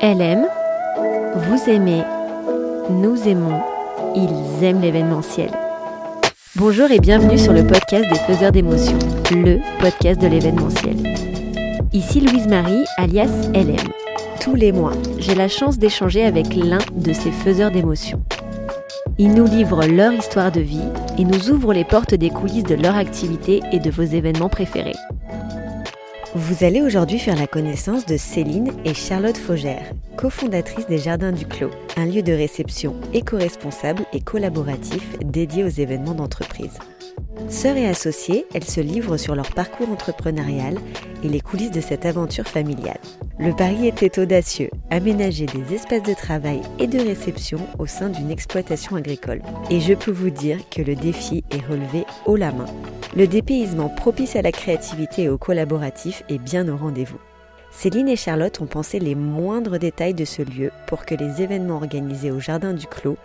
Elle aime, vous aimez, nous aimons, ils aiment l'événementiel. Bonjour et bienvenue sur le podcast des faiseurs d'émotions, le podcast de l'événementiel. Ici Louise Marie, alias LM. Tous les mois, j'ai la chance d'échanger avec l'un de ces faiseurs d'émotions. Ils nous livrent leur histoire de vie et nous ouvrent les portes des coulisses de leur activité et de vos événements préférés. Vous allez aujourd'hui faire la connaissance de Céline et Charlotte Faugère, cofondatrices des Jardins du Clos, un lieu de réception éco-responsable et collaboratif dédié aux événements d'entreprise. Sœurs et associées, elles se livrent sur leur parcours entrepreneurial et les coulisses de cette aventure familiale. Le pari était audacieux, aménager des espaces de travail et de réception au sein d'une exploitation agricole. Et je peux vous dire que le défi est relevé haut la main. Le dépaysement propice à la créativité et au collaboratif est bien au rendez-vous. Céline et Charlotte ont pensé les moindres détails de ce lieu pour que les événements organisés au Jardin du Clos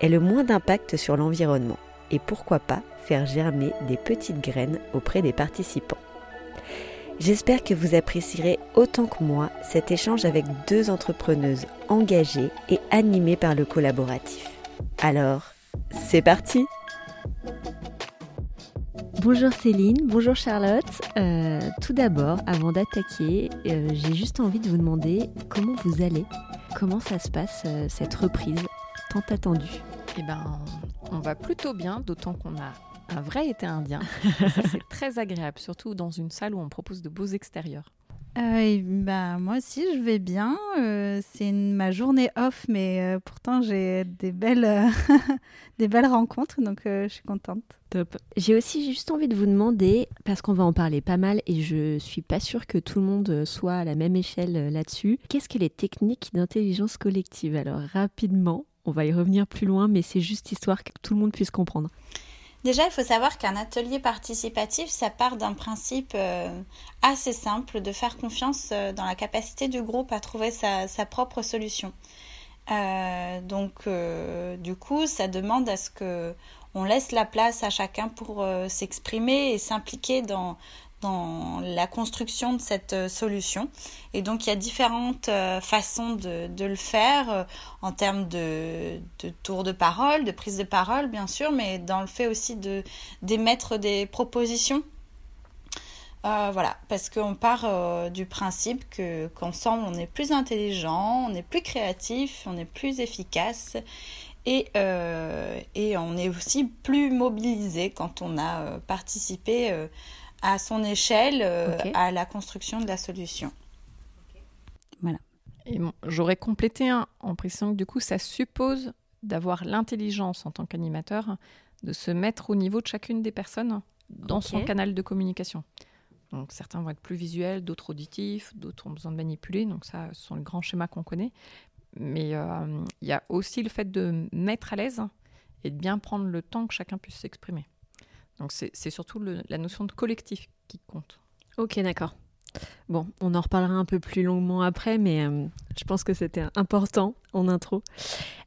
aient le moins d'impact sur l'environnement et pourquoi pas faire germer des petites graines auprès des participants. J'espère que vous apprécierez autant que moi cet échange avec deux entrepreneuses engagées et animées par le collaboratif. Alors, c'est parti Bonjour Céline, bonjour Charlotte. Euh, tout d'abord, avant d'attaquer, euh, j'ai juste envie de vous demander comment vous allez, comment ça se passe euh, cette reprise tant attendue? Eh ben, on va plutôt bien, d'autant qu'on a un vrai été indien. c'est très agréable, surtout dans une salle où on propose de beaux extérieurs. Euh, bah, moi aussi, je vais bien. Euh, c'est ma journée off, mais euh, pourtant, j'ai des belles, des belles rencontres, donc je suis contente. Top. J'ai aussi juste envie de vous demander, parce qu'on va en parler pas mal et je suis pas sûre que tout le monde soit à la même échelle là-dessus, qu'est-ce que les techniques d'intelligence collective? Alors, rapidement, on va y revenir plus loin, mais c'est juste histoire que tout le monde puisse comprendre. Déjà, il faut savoir qu'un atelier participatif, ça part d'un principe euh, assez simple de faire confiance euh, dans la capacité du groupe à trouver sa, propre solution. Euh, donc, du coup, ça demande à ce que on laisse la place à chacun pour s'exprimer et s'impliquer dans, dans la construction de cette euh, solution. Et donc il y a différentes euh, façons de, le faire euh, en termes de, de, tour de parole, de prise de parole bien sûr, mais dans le fait aussi de d'émettre des propositions. voilà, parce qu'on part du principe que qu'ensemble on est plus intelligent, on est plus créatif, on est plus efficace et, et on est aussi plus mobilisé quand on a participé à son échelle euh, à la construction de la solution. Voilà. Et j'aurais complété en précisant que du coup, ça suppose d'avoir l'intelligence en tant qu'animateur de se mettre au niveau de chacune des personnes dans son canal de communication. Donc certains vont être plus visuels, d'autres auditifs, d'autres ont besoin de manipuler. Donc ça, ce sont les grands schémas qu'on connaît. Mais euh, il y a aussi le fait de mettre à l'aise et de bien prendre le temps que chacun puisse s'exprimer. Donc c'est surtout la notion de collectif qui compte. Ok, d'accord. Bon, on en reparlera un peu plus longuement après, mais euh, je pense que c'était important en intro.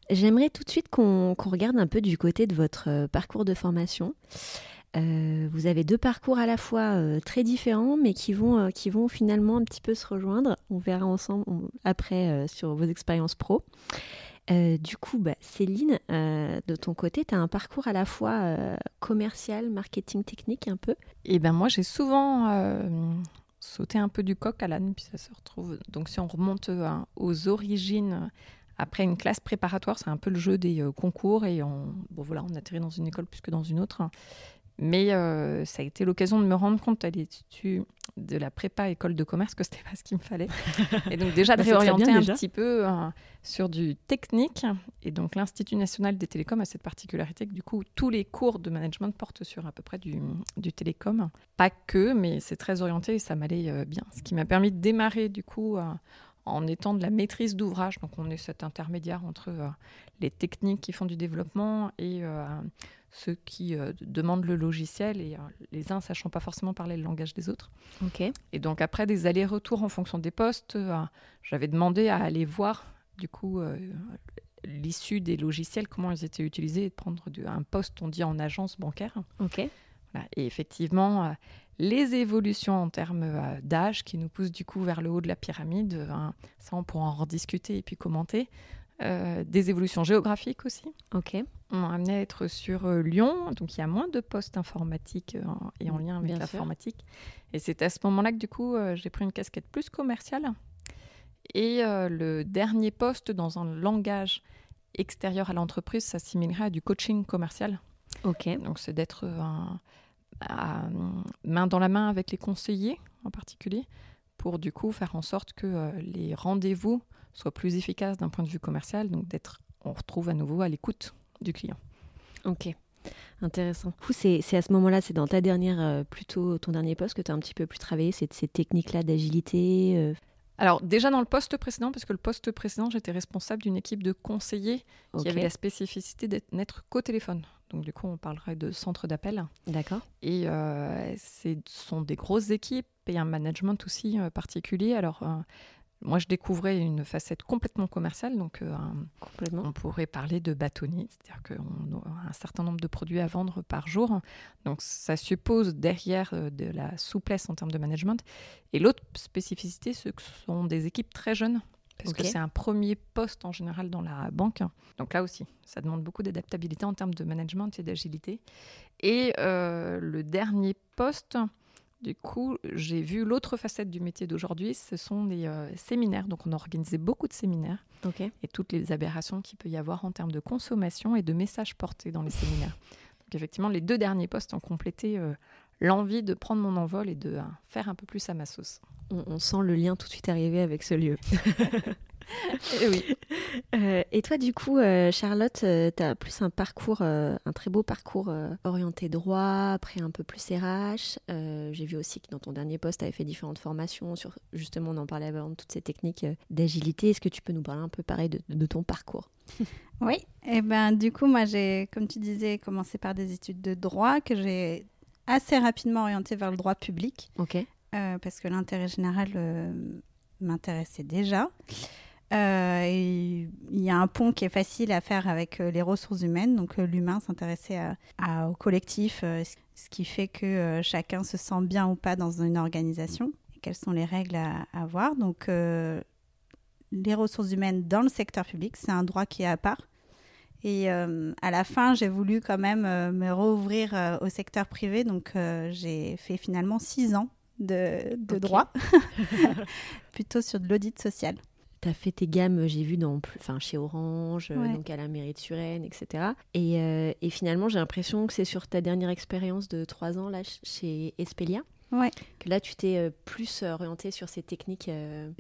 J'aimerais tout de suite qu'on regarde un peu du côté de votre euh, parcours de formation. Euh, vous avez deux parcours à la fois très différents, mais qui vont, qui vont finalement un petit peu se rejoindre. On verra ensemble après sur vos expériences pro. Euh, du coup, bah, Céline, euh, de ton côté, tu as un parcours à la fois euh, commercial, marketing technique un peu? Et eh ben moi, j'ai souvent sauté un peu du coq à l'âne, puis ça se retrouve. Donc si on remonte aux origines, après une classe préparatoire, c'est un peu le jeu des concours, et on, bon, voilà, on atterrit dans une école plus que dans une autre. Mais euh, ça a été l'occasion de me rendre compte à l'étude de la prépa école de commerce que c'était pas ce qu'il me fallait. Et donc déjà de bah, réorienter un petit peu euh, sur du technique. Et donc l'Institut national des télécoms a cette particularité que du coup tous les cours de management portent sur à peu près du, du télécom. Pas que, mais c'est très orienté et ça m'allait euh, bien. Ce qui m'a permis de démarrer du coup en étant de la maîtrise d'ouvrage. Donc on est cet intermédiaire entre les techniques qui font du développement et ceux qui euh, demandent le logiciel et euh, les uns sachant pas forcément parler le langage des autres. Et donc après des allers-retours en fonction des postes, euh, j'avais demandé à aller voir du coup l'issue des logiciels, comment ils étaient utilisés et de prendre un poste, on dit en agence bancaire. Et effectivement, les évolutions en termes euh, d'âge qui nous poussent du coup vers le haut de la pyramide, hein, ça on pourra en rediscuter et puis commenter. Euh, des évolutions géographiques aussi. Ok. On m'a amené à être sur euh, Lyon, donc il y a moins de postes informatiques et en lien avec l'informatique. Et c'est à ce moment-là que du coup j'ai pris une casquette plus commerciale. Et le dernier poste dans un langage extérieur à l'entreprise s'assimilerait à du coaching commercial. Ok. Donc c'est d'être un à, main dans la main avec les conseillers en particulier, pour du coup faire en sorte que euh, les rendez-vous soient plus efficaces d'un point de vue commercial, donc d'être, on retrouve à nouveau à l'écoute du client. Ok. Intéressant. C'est à ce moment-là, c'est dans ta dernière, euh, plutôt ton dernier poste que tu as un petit peu plus travaillé, ces, ces techniques-là d'agilité euh, alors déjà dans le poste précédent, parce que le poste précédent, j'étais responsable d'une équipe de conseillers qui avait la spécificité d'être n'être qu'au téléphone. Donc du coup, on parlerait de centre d'appel. D'accord. Et euh, ce sont des grosses équipes et un management aussi euh, particulier. Alors euh, moi, je découvrais une facette complètement commerciale. Donc, complètement. on pourrait parler de bâtonnier, c'est-à-dire qu'on a un certain nombre de produits à vendre par jour. Donc, ça suppose derrière de la souplesse en termes de management. Et l'autre spécificité, ce sont des équipes très jeunes. Parce que c'est un premier poste en général dans la banque. Donc là aussi, ça demande beaucoup d'adaptabilité en termes de management et d'agilité. Et euh, le dernier poste, du coup, j'ai vu l'autre facette du métier d'aujourd'hui, ce sont les euh, séminaires. Donc, on a organisé beaucoup de séminaires et toutes les aberrations qu'il peut y avoir en termes de consommation et de messages portés dans les séminaires. Donc, effectivement, les deux derniers postes ont complété euh, l'envie de prendre mon envol et de euh, faire un peu plus à ma sauce. On, sent le lien tout de suite arriver avec ce lieu. et oui. Euh, et toi, du coup, euh, Charlotte, euh, tu as plus un parcours, un très beau parcours orienté droit, après un peu plus RH. J'ai vu aussi que dans ton dernier poste, tu avais fait différentes formations sur, justement, on en parlait avant, toutes ces techniques d'agilité. Est-ce que tu peux nous parler un peu pareil de, ton parcours? Oui, et eh ben du coup, moi, j'ai, comme tu disais, commencé par des études de droit que j'ai assez rapidement orienté vers le droit public. Ok. parce que l'intérêt général m'intéressait déjà. Euh, il y a un pont qui est facile à faire avec euh, les ressources humaines, donc euh, l'humain s'intéresser au collectif, ce qui fait que chacun se sent bien ou pas dans une organisation, et quelles sont les règles à, avoir. Donc les ressources humaines dans le secteur public, c'est un droit qui est à part. Et à la fin, j'ai voulu quand même me rouvrir au secteur privé, donc j'ai fait finalement six ans de, droit, plutôt sur de l'audit social. Tu as fait tes gammes, j'ai vu, dans, enfin, chez Orange, euh, donc à la mairie de Suresnes, etc. Et, euh, et finalement, j'ai l'impression que c'est sur ta dernière expérience de trois ans là, chez Espelia. Ouais. Que là, tu t'es euh, plus orientée sur ces techniques.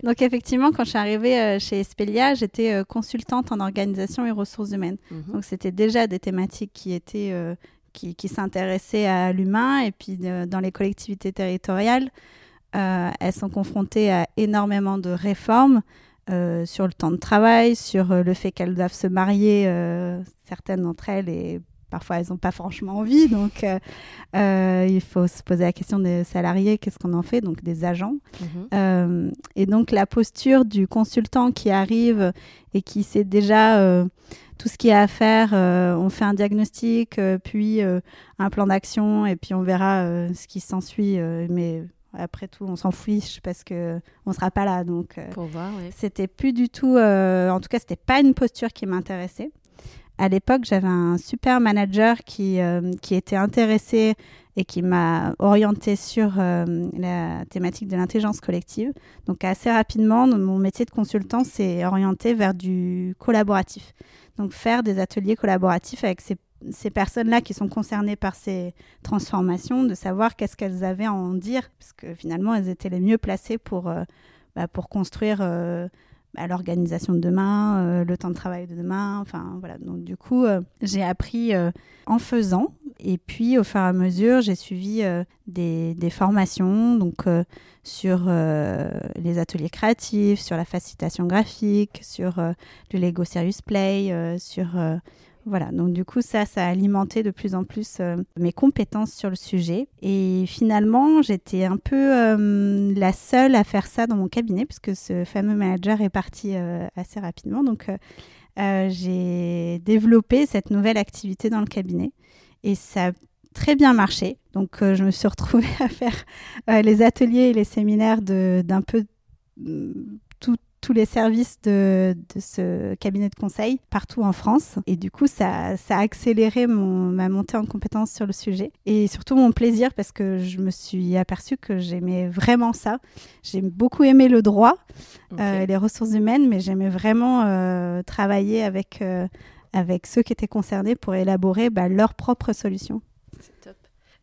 Donc, effectivement, quand je suis arrivée chez Espelia, j'étais consultante en organisation et ressources humaines. Mhm. Donc, c'était déjà des thématiques qui étaient. qui, qui s'intéressaient à l'humain et puis dans les collectivités territoriales, elles sont confrontées à énormément de réformes euh, sur le temps de travail, sur euh, le fait qu'elles doivent se marier, euh, certaines d'entre elles, et parfois elles n'ont pas franchement envie. Donc il faut se poser la question des salariés, qu'est-ce qu'on en fait, donc des agents. Mhm. et donc la posture du consultant qui arrive et qui sait déjà tout ce qu'il y a à faire, on fait un diagnostic, puis un plan d'action, et puis on verra ce qui s'ensuit. mais après tout, on s'en fiche parce que on sera pas là. Donc, euh, pour voir, c'était plus du tout. Euh, en tout cas, c'était pas une posture qui m'intéressait. À l'époque, j'avais un super manager qui euh, qui était intéressé et qui m'a orienté sur la thématique de l'intelligence collective. Donc, assez rapidement, mon métier de consultant s'est orienté vers du collaboratif. Donc, faire des ateliers collaboratifs avec ces personnes-là qui sont concernées par ces transformations, de savoir qu'est-ce qu'elles avaient à en dire, parce que finalement, elles étaient les mieux placées pour, euh, bah, pour construire euh, bah, l'organisation de demain, euh, le temps de travail de demain. Enfin, voilà. Donc, du coup, j'ai appris en faisant. Et puis, au fur et à mesure, j'ai suivi des, des, formations donc, sur les ateliers créatifs, sur la facilitation graphique, sur le Lego Serious Play, sur voilà, donc du coup, ça, ça a alimenté de plus en plus euh, mes compétences sur le sujet. Et finalement, j'étais un peu euh, la seule à faire ça dans mon cabinet, puisque ce fameux manager est parti euh, assez rapidement. Donc, j'ai développé cette nouvelle activité dans le cabinet. Et ça a très bien marché. Donc, je me suis retrouvée à faire les ateliers et les séminaires d'un peu mm, tout, tous les services de, ce cabinet de conseil partout en France. Et du coup, ça, ça a accéléré mon, ma montée en compétence sur le sujet. Et surtout mon plaisir parce que je me suis aperçue que j'aimais vraiment ça. J'ai beaucoup aimé le droit, euh, les ressources humaines, mais j'aimais vraiment euh, travailler avec, euh, avec ceux qui étaient concernés pour élaborer bah, leurs propres solutions.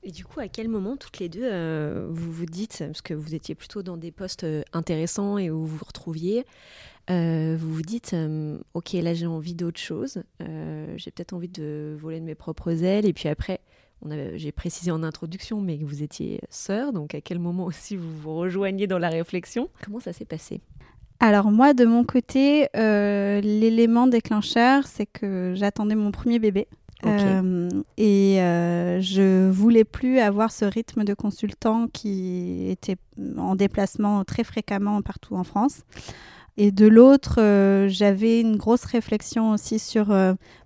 Et du coup, à quel moment, toutes les deux, euh, vous vous dites, parce que vous étiez plutôt dans des postes euh, intéressants et où vous vous retrouviez, euh, vous vous dites, ok, là j'ai envie d'autre chose, j'ai peut-être envie de voler de mes propres ailes, et puis après, j'ai précisé en introduction, mais que vous étiez sœur, donc à quel moment aussi vous vous rejoignez dans la réflexion? Comment ça s'est passé? Alors moi, de mon côté, l'élément déclencheur, c'est que j'attendais mon premier bébé. Euh, et euh, je voulais plus avoir ce rythme de consultant qui était en déplacement très fréquemment partout en France. Et de l'autre, euh, j'avais une grosse réflexion aussi sur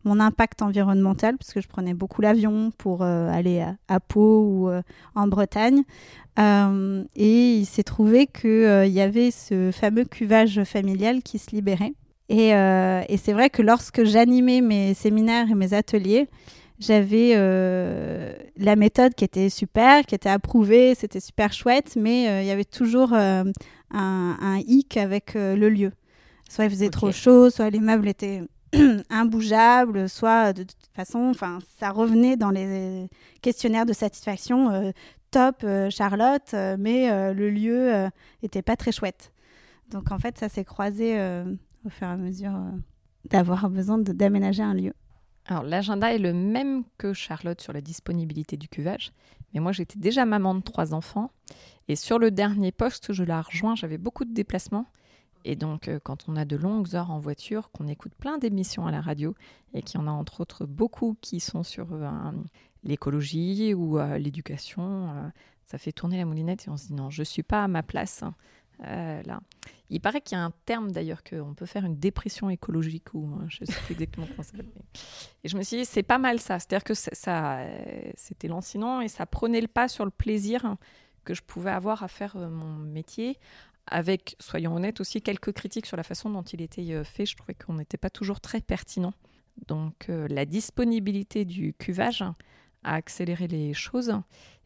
mon impact environnemental, parce que je prenais beaucoup l'avion pour aller à, à, Pau ou en Bretagne. et il s'est trouvé qu'il y avait ce fameux cuvage familial qui se libérait. Euh, et, c'est vrai que lorsque j'animais mes séminaires et mes ateliers, j'avais euh, la méthode qui était super, qui était approuvée, c'était super chouette, mais euh, il y avait toujours un, un, hic avec le lieu. Soit il faisait trop chaud, soit les meubles étaient imbougeables, soit de toute façon, ça revenait dans les questionnaires de satisfaction top, Charlotte, mais le lieu était pas très chouette. Donc en fait, ça s'est croisé au fur et à mesure euh, d'avoir besoin d'aménager un lieu. Alors l'agenda est le même que Charlotte sur la disponibilité du cuvage, mais moi j'étais déjà maman de trois enfants et sur le dernier poste je la rejoins, j'avais beaucoup de déplacements et donc euh, quand on a de longues heures en voiture, qu'on écoute plein d'émissions à la radio et qu'il y en a entre autres beaucoup qui sont sur euh, l'écologie ou l'éducation, ça fait tourner la moulinette et on se dit non je suis pas à ma place. Euh. Il paraît qu'il y a un terme d'ailleurs qu'on peut faire une dépression écologique ou euh, je ne sais plus exactement comment ça s'appelle. Et je me suis dit c'est pas mal ça, c'est-à-dire que ça, euh, c'était lancinant et ça prenait le pas sur le plaisir que je pouvais avoir à faire mon métier. Avec, soyons honnêtes aussi, quelques critiques sur la façon dont il était fait. Je trouvais qu'on n'était pas toujours très pertinent. Donc la disponibilité du cuvage a accéléré les choses.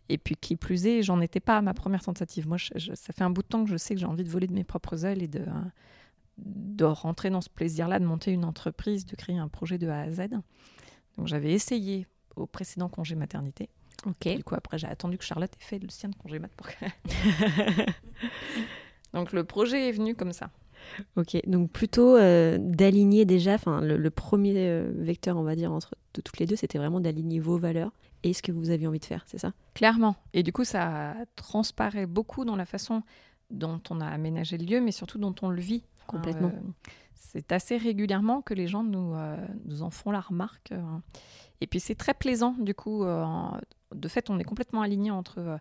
Et puis, qui plus est, j'en étais pas à ma première tentative. Moi, ça fait un bout de temps que je sais que j'ai envie de voler de mes propres ailes et de, de rentrer dans ce plaisir-là, de monter une entreprise, de créer un projet de A à Z. Donc, j'avais essayé au précédent congé maternité. Ok. Du coup, après, j'ai attendu que Charlotte ait fait le sien de congé mat pour Donc, le projet est venu comme ça. Ok, donc plutôt euh, d'aligner déjà, enfin le, premier euh, vecteur, on va dire, entre de toutes les deux, c'était vraiment d'aligner vos valeurs et ce que vous aviez envie de faire, c'est ça? Clairement. Et du coup, ça transparaît beaucoup dans la façon dont on a aménagé le lieu, mais surtout dont on le vit. Complètement. Euh, c'est assez régulièrement que les gens nous, nous en font la remarque. et puis c'est très plaisant, du coup. de fait, on est complètement aligné entre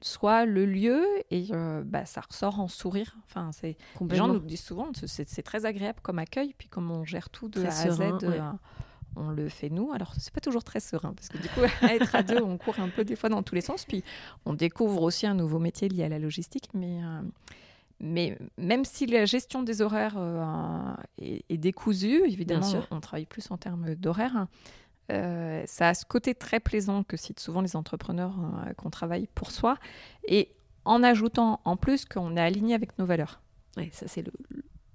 soit le lieu et euh, bah, ça ressort en sourire. Enfin, c'est les gens nous disent souvent c'est très agréable comme accueil puis comme on gère tout de A à Z. Euh, on le fait nous. Alors, c'est pas toujours très serein parce que du coup, à être à deux, on court un peu des fois dans tous les sens. Puis, on découvre aussi un nouveau métier lié à la logistique. Mais, euh, mais même si la gestion des horaires est, est, décousue, évidemment, on, travaille plus en termes d'horaires. Euh, ça a ce côté très plaisant que citent souvent les entrepreneurs euh, qu'on travaille pour soi, et en ajoutant en plus qu'on est aligné avec nos valeurs. Oui, ça c'est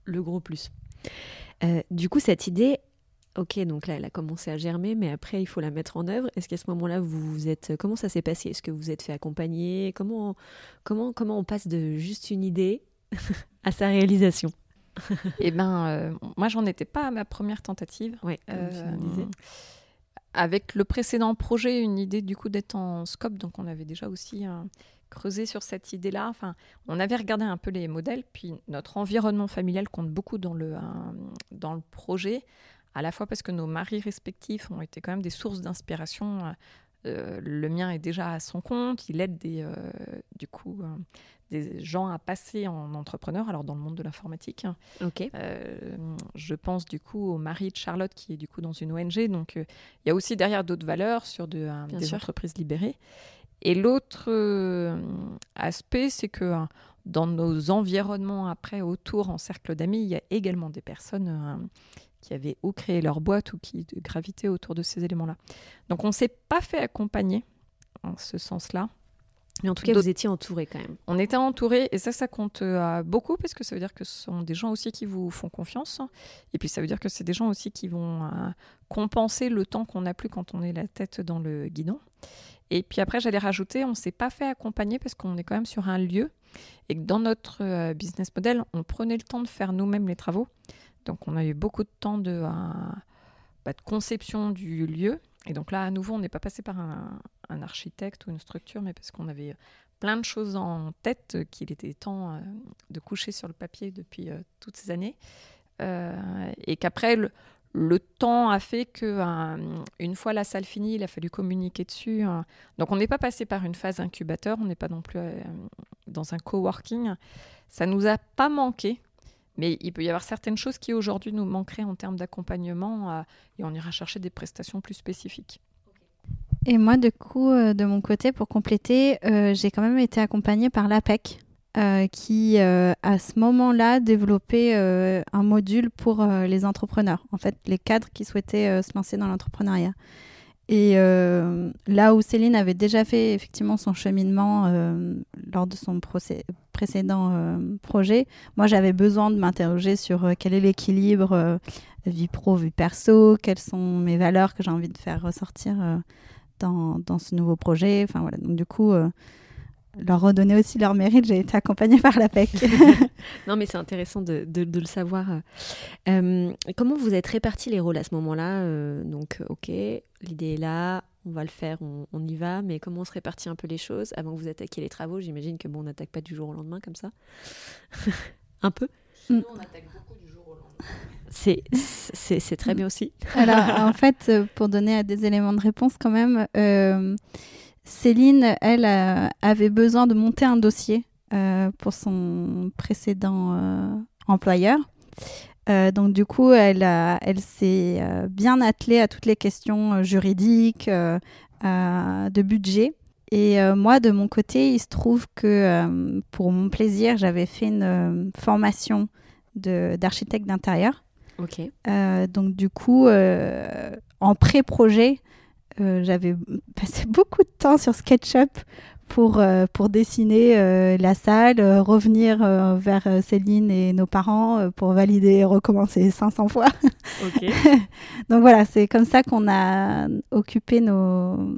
le, gros plus. Euh, du coup, cette idée, ok, donc là, elle a commencé à germer, mais après, il faut la mettre en œuvre. Est-ce qu'à ce, moment-là, vous êtes, comment ça s'est passé? Est-ce que vous êtes fait accompagner? Comment, comment, comment on passe de juste une idée à sa réalisation? Eh ben, moi, j'en étais pas à ma première tentative. Oui, avec le précédent projet, une idée du coup d'être en scope, donc on avait déjà aussi euh, creusé sur cette idée-là. Enfin, on avait regardé un peu les modèles, puis notre environnement familial compte beaucoup dans le, euh, dans le projet, à la fois parce que nos maris respectifs ont été quand même des sources d'inspiration le mien est déjà à son compte, il aide des, du coup des gens à passer en entrepreneur, alors dans le monde de l'informatique. Ok. je pense du coup au mari de Charlotte qui est du coup dans une ONG, donc il y a aussi derrière d'autres valeurs sur de, des entreprises libérées. Et l'autre aspect, c'est que dans nos environnements après, autour, en cercle d'amis, il y a également des personnes euh, qui avaient ou créé leur boîte ou qui gravitaient autour de ces éléments-là. Donc on ne s'est pas fait accompagner en ce sens-là. Mais en tout cas, vous étiez entouré quand même. On était entouré et ça, ça compte euh, beaucoup parce que ça veut dire que ce sont des gens aussi qui vous font confiance. Et puis ça veut dire que c'est des gens aussi qui vont euh, compenser le temps qu'on n'a plus quand on est la tête dans le guidon. Et puis après, j'allais rajouter, on ne s'est pas fait accompagner parce qu'on est quand même sur un lieu et que dans notre euh, business model, on prenait le temps de faire nous-mêmes les travaux. Donc on a eu beaucoup de temps de, euh, bah, de conception du lieu. Et donc là, à nouveau, on n'est pas passé par un, architecte ou une structure, mais parce qu'on avait plein de choses en tête qu'il était temps euh, de coucher sur le papier depuis toutes ces années. et qu'après, le, temps a fait que euh, une fois la salle finie, il a fallu communiquer dessus. Hein. Donc on n'est pas passé par une phase incubateur, on n'est pas non plus euh, dans un coworking. Ça nous a pas manqué, mais il peut y avoir certaines choses qui aujourd'hui nous manqueraient en termes d'accompagnement euh, et on ira chercher des prestations plus spécifiques. Et moi, coup, de mon côté, pour compléter, j'ai quand même été accompagnée par l'APEC, euh, qui, euh, à ce moment-là, développait euh, un module pour les entrepreneurs, en fait, les cadres qui souhaitaient se lancer dans l'entrepreneuriat. Et là où Céline avait déjà fait effectivement son cheminement lors de son précédent projet, moi j'avais besoin de m'interroger sur quel est l'équilibre vie pro, vie perso, quelles sont mes valeurs que j'ai envie de faire ressortir dans, dans, ce nouveau projet. Enfin voilà, donc du coup leur redonner aussi leur mérite. J'ai été accompagnée par la PEC. non, mais c'est intéressant de, de, le savoir. Euh, comment vous êtes répartis les rôles à ce moment-là euh, Donc, ok, l'idée est là, on va le faire, on, y va, mais comment on se répartit un peu les choses avant que vous attaquiez les travaux? J'imagine que bon, on n'attaque pas du jour au lendemain comme ça. un peu Nous, on attaque beaucoup du jour au lendemain. C'est, c'est, très bien aussi. Alors, en fait, pour donner des éléments de réponse quand même, euh, Céline, elle, euh, avait besoin de monter un dossier euh, pour son précédent euh, employeur. Donc du coup, elle, elle s'est bien attelée à toutes les questions juridiques, de budget. Et moi, de mon côté, il se trouve que pour mon plaisir, j'avais fait une formation d'architecte d'intérieur. Ok. donc du coup, en pré-projet, euh, j'avais passé beaucoup de temps sur SketchUp pour, euh, pour dessiner euh, la salle, revenir vers Céline et nos parents pour valider et recommencer 500 fois. Donc voilà, c'est comme ça qu'on a occupé nos...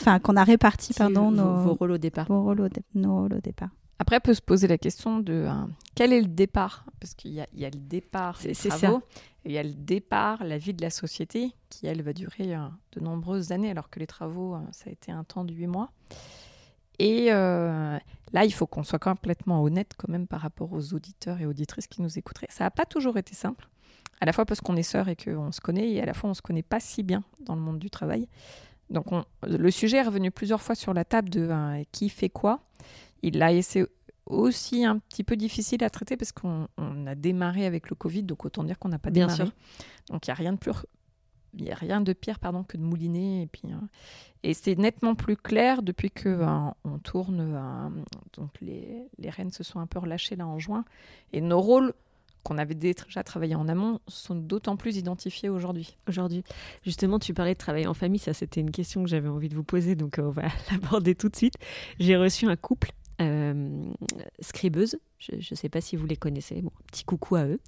Enfin, qu'on a réparti, pardon, nos... Vos rôles au départ. Vos rôles nos rôles au départ. Après, peut se poser la question de quel est le départ? Parce qu'il y, y, a le départ, c'est ça. Il y a le départ, la vie de la société, qui, elle, va durer euh, de nombreuses années, alors que les travaux, euh, ça a été un temps de huit mois. Et euh, là, il faut qu'on soit complètement honnête quand même par rapport aux auditeurs et auditrices qui nous écouteraient. Ça n'a pas toujours été simple, à la fois parce qu'on est sœurs et qu'on se connaît, et à la fois on ne se connaît pas si bien dans le monde du travail. Donc le sujet est revenu plusieurs fois sur la table de qui fait quoi. Il a essayé aussi un petit peu difficile à traiter parce qu'on a démarré avec le Covid, donc autant dire qu'on n'a pas Bien démarré. Sûr. Donc il n'y a rien de plus il y a rien de pire pardon que de mouliner et puis hein. et c'est nettement plus clair depuis que ben, on tourne ben, donc les, les rênes se sont un peu relâchées là en juin et nos rôles qu'on avait déjà travaillé en amont sont d'autant plus identifiés aujourd'hui. Aujourd'hui, justement, tu parlais de travailler en famille, ça c'était une question que j'avais envie de vous poser, donc on va l'aborder tout de suite. J'ai reçu un couple euh, scribeuse. Je ne sais pas si vous les connaissez. Bon, petit coucou à eux.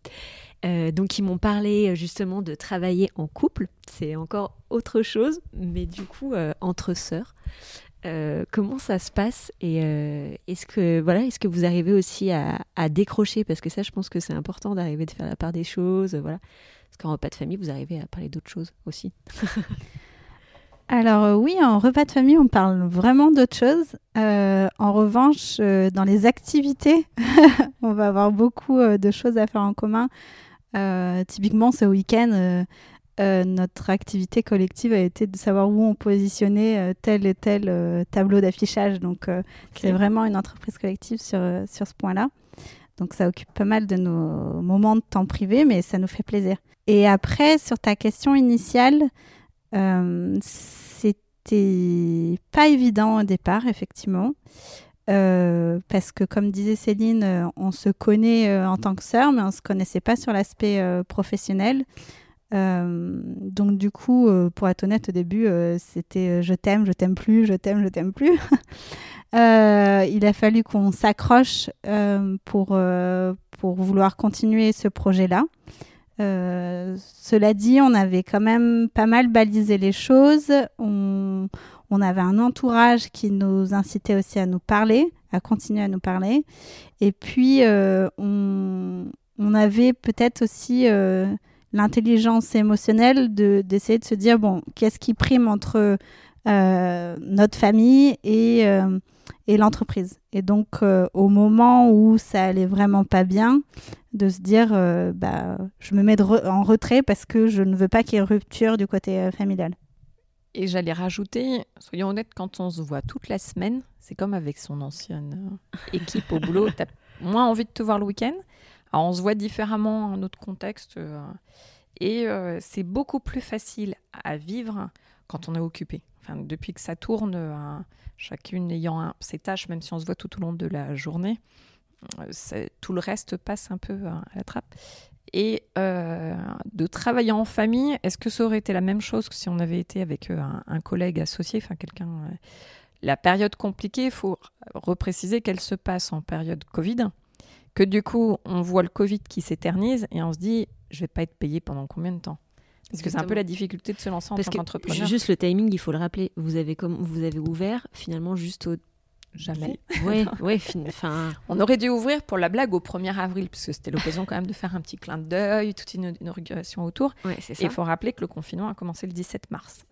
Euh, donc, ils m'ont parlé euh, justement de travailler en couple. C'est encore autre chose, mais du coup, entre sœurs. comment ça se passe et est-ce que voilà est-ce que vous arrivez aussi à, décrocher? Parce que ça je pense que c'est important d'arriver de faire la part des choses voilà parce qu'en repas de famille vous arrivez à parler d'autres choses aussi Alors euh, oui, en repas de famille, on parle vraiment d'autres choses. Euh, en revanche, euh, dans les activités, on va avoir beaucoup de choses à faire en commun. typiquement, ce week-end, notre activité collective a été de savoir où on positionnait tel et tel tableau d'affichage. Donc, c'est vraiment une entreprise collective sur, sur ce point-là. Donc, ça occupe pas mal de nos moments de temps privé, mais ça nous fait plaisir. Et après, sur ta question initiale, c'était pas évident au départ, effectivement. parce que comme disait Céline, on se connaît en tant que sœur, mais on ne se connaissait pas sur l'aspect professionnel. Euh, donc du coup, euh, pour être honnête, au début, euh, c'était je t'aime, je t'aime plus, je t'aime, je t'aime plus. il a fallu qu'on s'accroche pour, pour vouloir continuer ce projet-là. Cela dit, on avait quand même pas mal balisé les choses. On, on avait un entourage qui nous incitait aussi à nous parler, à continuer à nous parler. Et puis, on, on, avait peut-être aussi l'intelligence émotionnelle d'essayer de, se dire, bon, qu'est-ce qui prime entre euh, notre famille et, euh, et l'entreprise. Et donc, euh, au moment où ça allait vraiment pas bien, de se dire, bah, je me mets en retrait parce que je ne veux pas qu'il y ait rupture du côté familial. Et j'allais rajouter, soyons honnêtes, quand on se voit toute la semaine, c'est comme avec son ancienne équipe au boulot, tu as moins envie de te voir le week-end. Alors, on se voit différemment, un autre contexte. Et euh, c'est beaucoup plus facile à vivre quand on est occupé. Enfin, depuis que ça tourne, euh, chacune ayant ses tâches, même si on se voit tout au long de la journée, euh, tout le reste passe un peu à la trappe. Et de travailler en famille, est-ce que ça aurait été la même chose que si on avait été avec un, collègue associé, enfin quelqu'un La période compliquée, il faut repréciser qu'elle se passe en période Covid, que du coup on voit le Covid qui s'éternise et on se dit je vais pas être payé pendant combien de temps? Parce que c'est un peu la difficulté de se lancer en tant qu'entrepreneur. Juste le timing, il faut le rappeler. Vous avez comme vous avez ouvert finalement juste au jamais. Ouais, ouais. Fin... On aurait dû ouvrir pour la blague au 1er avril, puisque c'était l'occasion quand même de faire un petit clin d'œil, toute une inauguration autour. Ouais, Et il faut rappeler que le confinement a commencé le 17 mars.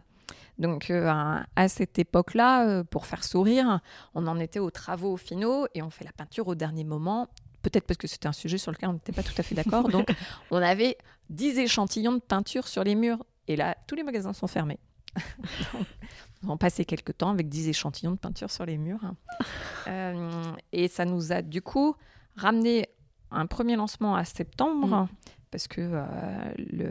Donc euh, à, cette époque-là, euh, pour faire sourire, on en était aux travaux finaux et on fait la peinture au dernier moment peut-être parce que c'était un sujet sur lequel on n'était pas tout à fait d'accord. Donc, on avait 10 échantillons de peinture sur les murs. Et là, tous les magasins sont fermés. on passé quelques temps avec 10 échantillons de peinture sur les murs. Euh, et ça nous a du coup ramené un premier lancement à septembre. Mm parce que euh, le,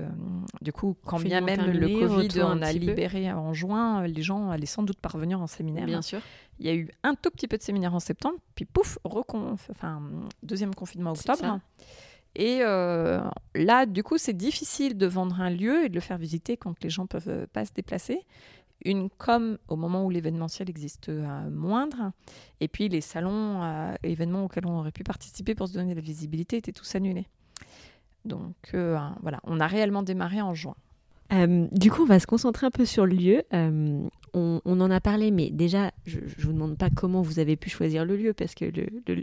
du coup, quand bien même le Covid, on a libéré en juin, les gens allaient sans doute parvenir en séminaire. Bien sûr. Il y a eu un tout petit peu de séminaire en septembre, puis pouf, enfin, deuxième confinement octobre. Et euh, là, du coup, c'est difficile de vendre un lieu et de le faire visiter quand les gens peuvent euh, pas se déplacer. Une com au moment où l'événementiel existe moindre. Et puis les salons, événements auxquels on aurait pu participer pour se donner la visibilité étaient tous annulés. Donc euh, voilà, on a réellement démarré en juin. Euh, du coup, on va se concentrer un peu sur le lieu. Euh, on, en a parlé, mais déjà, je ne vous demande pas comment vous avez pu choisir le lieu, parce que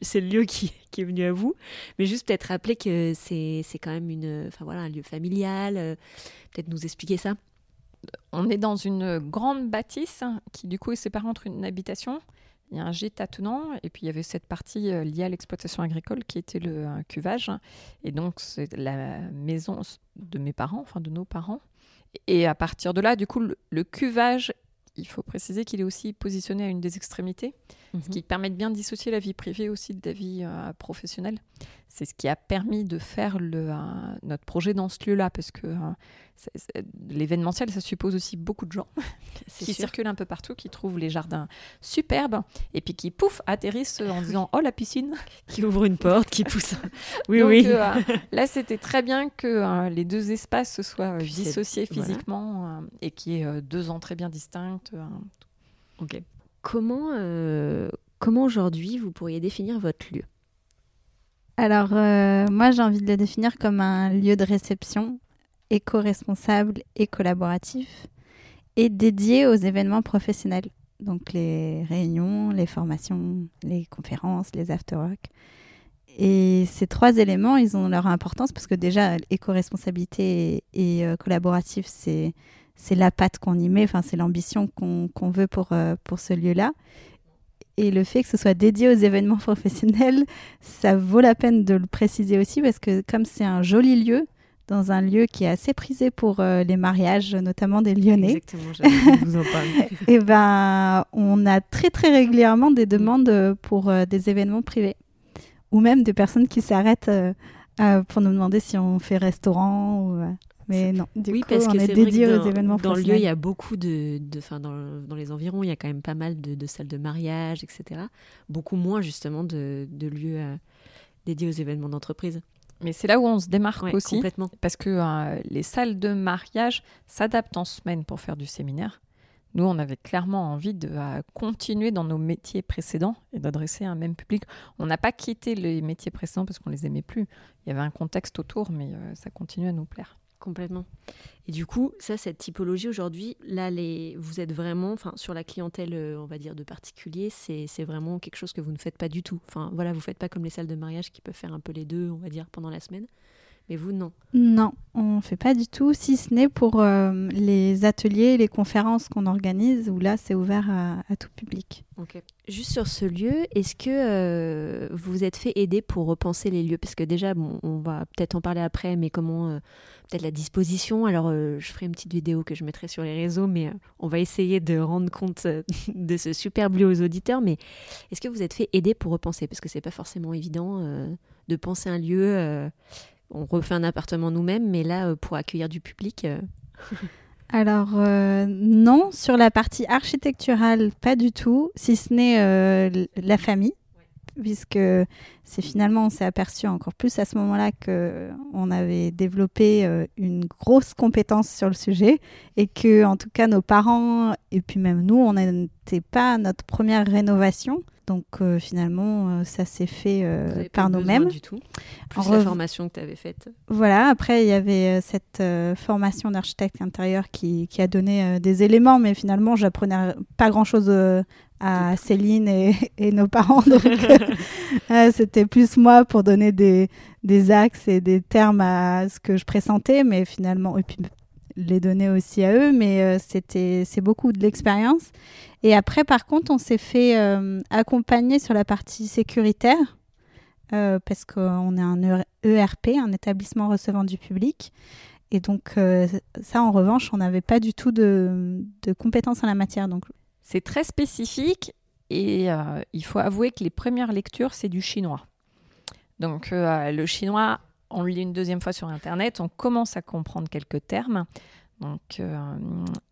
c'est le lieu qui, est venu à vous. Mais juste peut-être rappeler que c'est quand même une, enfin, voilà, un lieu familial. peut-être nous expliquer ça. On est dans une grande bâtisse qui, du coup, est séparée entre une habitation il y a un gîte attenant et puis il y avait cette partie euh, liée à l'exploitation agricole qui était le cuvage. Et donc, c'est la maison de mes parents, enfin de nos parents. Et à partir de là, du coup, le cuvage, il faut préciser qu'il est aussi positionné à une des extrémités ce mhm. qui permet de bien dissocier la vie privée aussi de la vie euh, professionnelle. C'est ce qui a permis de faire le, euh, notre projet dans ce lieu-là, parce que euh, l'événementiel, ça suppose aussi beaucoup de gens qui circulent un peu partout, qui trouvent les jardins superbes, et puis qui, pouf, atterrissent en disant « Oh, la piscine !» Qui ouvre une porte, qui pousse. oui, oui. là, c'était très bien que les deux espaces se soient dissociés physiquement et qu'il y ait deux entrées bien distinctes. ok. Comment, euh, comment aujourd'hui vous pourriez définir votre lieu? Alors, euh, moi, j'ai envie de le définir comme un lieu de réception éco-responsable et collaboratif et dédié aux événements professionnels. Donc, les réunions, les formations, les conférences, les after-work. Et ces trois éléments, ils ont leur importance parce que déjà, éco-responsabilité et, euh, collaboratif, c'est c'est la patte qu'on y met, enfin, c'est l'ambition qu'on veut pour, euh, pour ce lieu-là. Et le fait que ce soit dédié aux événements professionnels, ça vaut la peine de le préciser aussi parce que comme c'est un joli lieu, dans un lieu qui est assez prisé pour euh, les mariages, notamment des Lyonnais. Exactement, j'allais vous en parler. Et ben, on a très très régulièrement des demandes pour euh, des événements privés, ou même des personnes qui s'arrêtent pour nous demander si on fait restaurant. Ou, mais non, du oui, coup, parce on que est vrai dédié que aux dans, événements dans le lieu, il y a beaucoup de, de fin, dans, dans les environs, il y a quand même pas mal de, de salles de mariage, etc. Beaucoup moins justement de, de lieux euh, dédiés aux événements d'entreprise. Mais c'est là où on se démarque Ouais, aussi. complètement. Parce que euh, les salles de mariage s'adaptent en semaine pour faire du séminaire. Nous, on avait clairement envie de euh, continuer dans nos métiers précédents et d'adresser un même public. On n'a pas quitté les métiers précédents parce qu'on les aimait plus. Il y avait un contexte autour, mais euh, ça continue à nous plaire. Complètement. Et du coup, ça, cette typologie aujourd'hui, là, les, vous êtes vraiment, enfin, sur la clientèle, euh, on va dire, de particuliers, c'est vraiment quelque chose que vous ne faites pas du tout. Enfin, voilà, vous faites pas comme les salles de mariage qui peuvent faire un peu les deux, on va dire, pendant la semaine. Mais vous, non. Non, on fait pas du tout, si ce n'est pour euh, les ateliers, les conférences qu'on organise, où là, c'est ouvert à, à tout public. Juste sur ce lieu, est-ce que euh, vous vous êtes fait aider pour repenser les lieux? Parce que déjà, bon, on va peut-être en parler après, mais comment euh, peut-être la disposition? Alors, euh, je ferai une petite vidéo que je mettrai sur les réseaux, mais euh, on va essayer de rendre compte de ce superbe lieu aux auditeurs. Mais est-ce que vous êtes fait aider pour repenser? Parce que c'est pas forcément évident euh, de penser un lieu. On refait un appartement nous-mêmes, mais là, euh, pour accueillir du public, euh, Alors euh, non, sur la partie architecturale, pas du tout, si ce n'est euh, la famille, puisque c'est finalement, on s'est aperçu encore plus à ce moment-là que on avait développé euh, une grosse compétence sur le sujet et que, en tout cas, nos parents et puis même nous, on n'était pas à notre première rénovation. Donc euh, finalement, euh, ça s'est fait euh, par nous-mêmes. du tout. Plus En la rev- formation que tu avais faite. Voilà, après, il y avait cette formation d'architecte intérieur qui, qui a donné des éléments, mais finalement, j'apprenais pas grand-chose à Céline et, et nos parents. Donc, c'était plus moi pour donner des, des axes et des termes à ce que je pressentais, mais finalement, et puis les donner aussi à eux, mais c'était c'est beaucoup de l'expérience. Et après, par contre, on s'est fait euh, accompagner sur la partie sécuritaire euh, parce qu'on est un E- ERP, un établissement recevant du public. Et donc, euh, ça, en revanche, on n'avait pas du tout de, compétences en la matière. Donc, C'est très spécifique et il faut avouer que les premières lectures, c'est du chinois. Donc le chinois, on le lit une deuxième fois sur Internet, on commence à comprendre quelques termes. Donc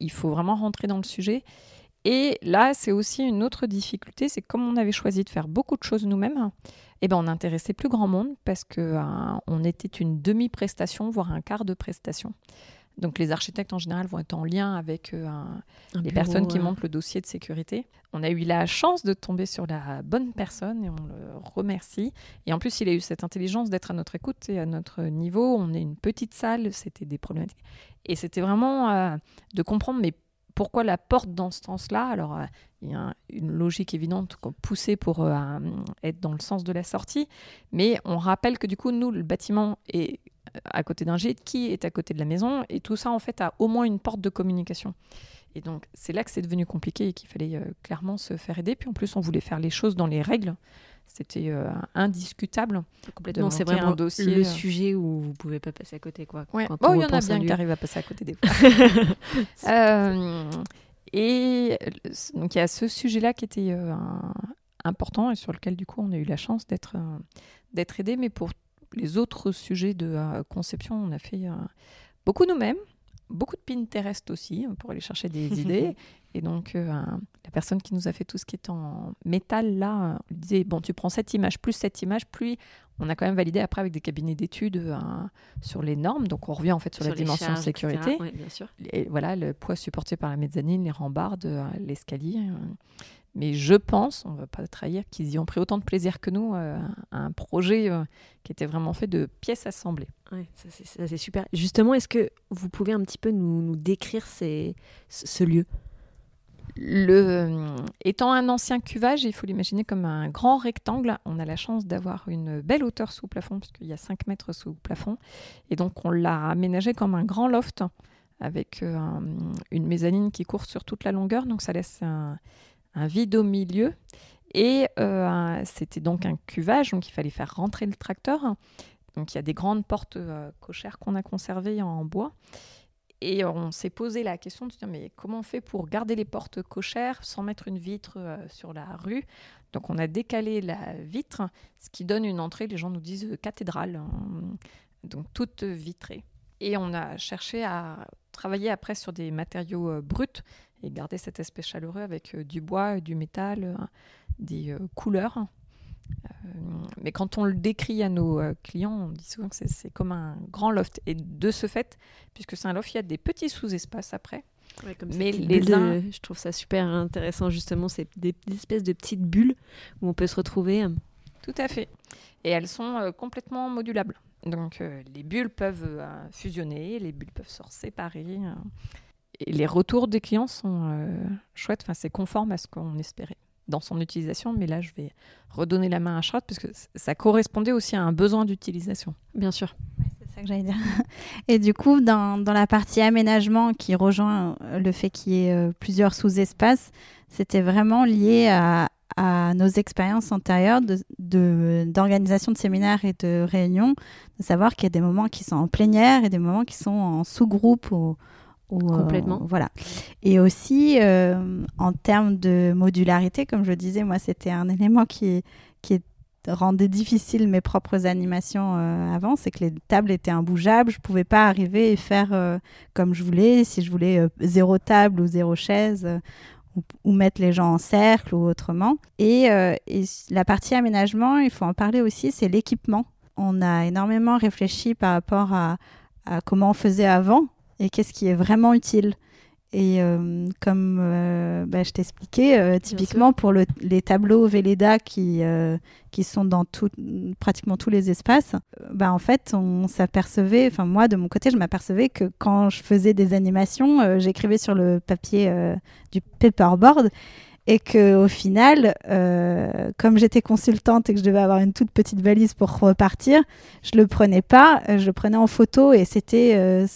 il faut vraiment rentrer dans le sujet. Et là, c'est aussi une autre difficulté, c'est comme on avait choisi de faire beaucoup de choses nous-mêmes, eh ben, on n'intéressait plus grand monde parce que euh, on était une demi-prestation, voire un quart de prestation. Donc les architectes en général vont être en lien avec euh, un, Un les bureau, personnes qui montent le dossier de sécurité. On a eu la chance de tomber sur la bonne personne et on le remercie. Et en plus, il a eu cette intelligence d'être à notre écoute et à notre niveau. On est une petite salle, c'était des problématiques. Et c'était vraiment euh, de comprendre, mais pourquoi la porte dans ce sens-là? Alors, euh, il y a un- une logique évidente qu'on poussait pour euh, être dans le sens de la sortie. Mais on rappelle que du coup, nous, le bâtiment est à côté d'un gîte, qui est à côté de la maison, et tout ça en fait a au moins une porte de communication. Et donc c'est là que c'est devenu compliqué et qu'il fallait euh, clairement se faire aider. Puis en plus on voulait faire les choses dans les règles. C'était euh, indiscutable. Complètement, c'est monter un vraiment dossier, le euh. sujet où vous pouvez pas passer à côté, quoi. Ouais. Quand Bon, on il y en a bien qui arrivent à passer à côté des fois. Euh, et donc il y a ce sujet-là qui était euh, un- important et sur lequel du coup on a eu la chance d'être d'être aidé. Mais pour les autres sujets de conception, on a fait beaucoup nous-mêmes, beaucoup de Pinterest aussi pour aller chercher des idées. Et donc euh, la personne qui nous a fait tout ce qui est en métal là, lui disait bon tu prends cette image plus cette image plus on a quand même validé après avec des cabinets d'études euh, sur les normes. Donc on revient en fait sur, la dimension charges, etc. sécurité Ouais, bien sûr. et voilà, le poids supporté par la mezzanine, les rambardes, euh, l'escalier. Mais je pense, on ne va pas trahir, qu'ils y ont pris autant de plaisir que nous euh, à un projet euh, qui était vraiment fait de pièces assemblées. Ouais, ça, c'est- super. Justement, est-ce que vous pouvez un petit peu nous, nous décrire ces, ce, lieu? Le, euh, étant un ancien cuvage, il faut l'imaginer comme un grand rectangle. On a la chance d'avoir une belle hauteur sous plafond, parce qu'il y a 5 mètres sous plafond. Et donc, on l'a aménagé comme un grand loft avec euh, un- une mezzanine qui court sur toute la longueur. Donc, ça laisse un, un vide au milieu. Et euh, c'était donc un cuvage, donc il fallait faire rentrer le tracteur. Donc il y a des grandes portes cochères qu'on a conservées en bois. Et on s'est posé la question de se dire mais comment on fait pour garder les portes cochères sans mettre une vitre sur la rue? Donc on a décalé la vitre, ce qui donne une entrée, les gens nous disent cathédrale, hein. donc toute vitrée. Et on a cherché à travailler après sur des matériaux bruts et garder cet aspect chaleureux avec du bois, du métal, des couleurs. Euh, mais quand on le décrit à nos euh, clients, on dit souvent que c'est comme un grand loft. Et de ce fait, puisque c'est un loft, il y a des petits sous-espaces après. mais les uns... je trouve ça super intéressant justement, c'est des, espèces de petites bulles où on peut se retrouver. Tout à fait. Et elles sont euh, complètement modulables. Donc les bulles peuvent fusionner, les bulles peuvent se séparer. Et les retours des clients sont chouettes. Enfin, c'est conforme à ce qu'on espérait dans son utilisation, mais là je vais redonner la main à Charlotte parce que ça correspondait aussi à un besoin d'utilisation. Bien sûr. c'est ça que j'allais dire. Et du coup, dans, dans, la partie aménagement qui rejoint euh, le fait qu'il y ait euh, plusieurs sous-espaces, c'était vraiment lié à, à nos expériences antérieures d'organisation de, de, séminaires et de réunions, de savoir qu'il y a des moments qui sont en plénière et des moments qui sont en sous-groupe ou, euh, Complètement. voilà. Et aussi, euh, en termes de modularité, comme je disais, moi, c'était un élément qui, qui rendait difficile mes propres animations euh, avant, c'est que les tables étaient imbougeables. Je pouvais pas arriver et faire comme je voulais, si je voulais zéro table ou zéro chaise. Ou, mettre les gens en cercle ou autrement. Et, et la partie aménagement, il faut en parler aussi, c'est l'équipement. On a énormément réfléchi par rapport à, à comment on faisait avant et qu'est-ce qui est vraiment utile. Et euh, comme euh, bah, je t'expliquais, euh, typiquement pour le, les tableaux Velleda qui, qui sont dans tout, pratiquement tous les espaces, bah, en fait, on s'apercevait, enfin moi de mon côté, je m'apercevais que quand je faisais des animations, j'écrivais sur le papier du paperboard et que au final, comme j'étais consultante et que je devais avoir une toute petite valise pour repartir, je le prenais pas, je le prenais en photo et c'était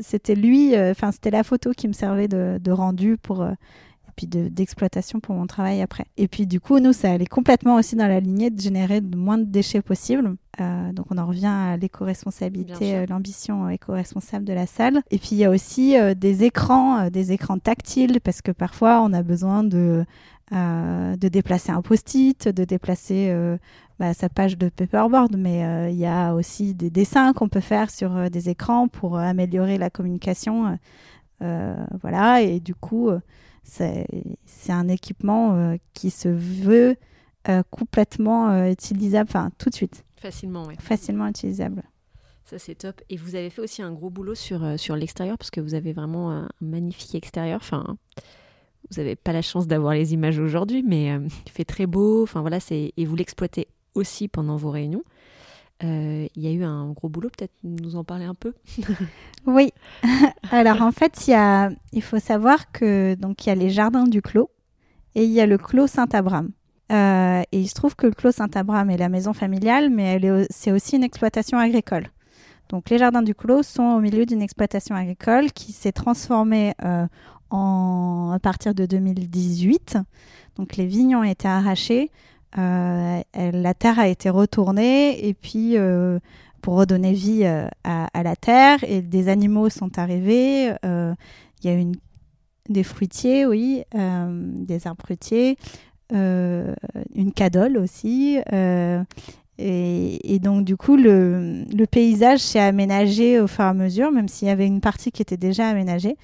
c'était lui, euh, enfin, c'était la photo qui me servait de, rendu pour. Euh, et puis d'exploitation pour mon travail après. Et puis du coup, nous, ça allait complètement aussi dans la lignée de générer le moins de déchets possible. Euh, donc on en revient à l'éco-responsabilité, l'ambition éco-responsable de la salle. Et puis il y a aussi des écrans, des écrans tactiles, parce que parfois on a besoin de de déplacer un post-it, de déplacer bah, sa page de paperboard, mais euh, il y a aussi des dessins qu'on peut faire sur euh, des écrans pour euh, améliorer la communication. voilà, et du coup, c'est un équipement qui se veut complètement utilisable, enfin tout de suite. Facilement, oui. Facilement utilisable. Ça, c'est top. Et vous avez fait aussi un gros boulot sur, sur l'extérieur, parce que vous avez vraiment un magnifique extérieur. Enfin, vous n'avez pas la chance d'avoir les images aujourd'hui, mais il fait très beau. Enfin, voilà, et vous l'exploitez aussi pendant vos réunions. Euh, il y a eu un gros boulot, peut-être nous en parler un peu? Oui. Alors en fait, il, il faut savoir que donc il y a les jardins du Clos et il y a le Clos Saint-Abraham. Euh, et il se trouve que le Clos Saint-Abraham est la maison familiale, mais c'est aussi une exploitation agricole. Donc les jardins du Clos sont au milieu d'une exploitation agricole qui s'est transformée euh, en, à partir de 2018. Donc les vignes ont été arrachés. Euh, la terre a été retournée et puis euh, pour redonner vie euh, à, la terre et des animaux sont arrivés. Il y a une, des fruitiers, oui, des arbres fruitiers, une cadole aussi. Et, donc, du coup, le paysage s'est aménagé au fur et à mesure, même s'il y avait une partie qui était déjà aménagée.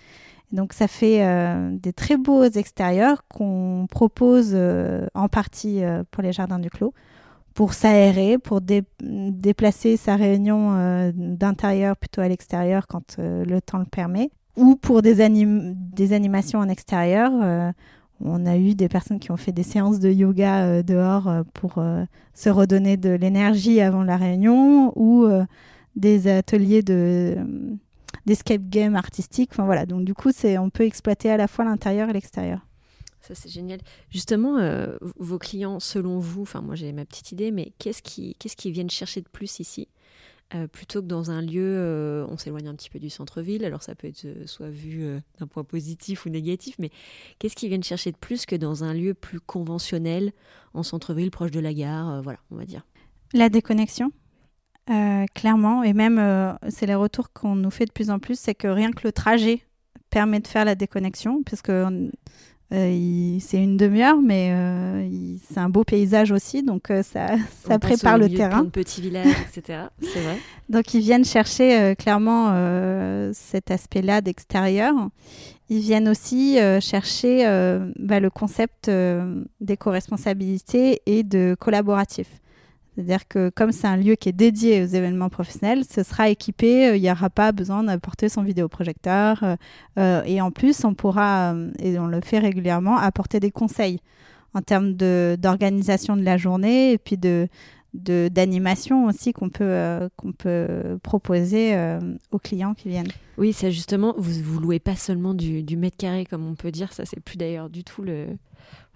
Donc ça fait euh, des très beaux extérieurs qu'on propose euh, en partie euh, pour les jardins du Clos pour s'aérer, pour déplacer sa réunion d'intérieur plutôt à l'extérieur quand le temps le permet, ou pour des, des animations en extérieur. on a eu des personnes qui ont fait des séances de yoga dehors pour se redonner de l'énergie avant la réunion, ou des ateliers de d'escape game artistique. Enfin voilà, donc du coup, c'est on peut exploiter à la fois l'intérieur et l'extérieur. Ça, c'est génial. Justement, euh, vos clients, selon vous, enfin, moi j'ai ma petite idée, mais qu'est-ce qu'ils viennent chercher de plus ici? Euh, Plutôt que dans un lieu, euh, on s'éloigne un petit peu du centre-ville, alors ça peut être soit vu d'un point positif ou négatif, mais qu'est-ce qu'ils viennent chercher de plus que dans un lieu plus conventionnel, en centre-ville, proche de la gare, voilà, on va dire? La déconnexion. Euh, clairement, et même euh, c'est les retours qu'on nous fait de plus en plus, c'est que rien que le trajet permet de faire la déconnexion, puisque euh, c'est une demi-heure, mais c'est un beau paysage aussi, donc ça, ça prépare le terrain. De petits villages, etc. c'est vrai. Donc ils viennent chercher clairement cet aspect-là d'extérieur. Ils viennent aussi chercher bah, le concept d'éco-responsabilité et de collaboratif. C'est-à-dire que comme c'est un lieu qui est dédié aux événements professionnels, ce sera équipé, euh, il n'y aura pas besoin d'apporter son vidéoprojecteur. Euh, euh, et en plus, on pourra, et on le fait régulièrement, apporter des conseils en termes d'organisation de, la journée et puis de d'animation aussi qu'on peut, qu'on peut proposer aux clients qui viennent. Oui, c'est justement, vous vous louez pas seulement du, du mètre carré, comme on peut dire, ça c'est plus d'ailleurs du tout le,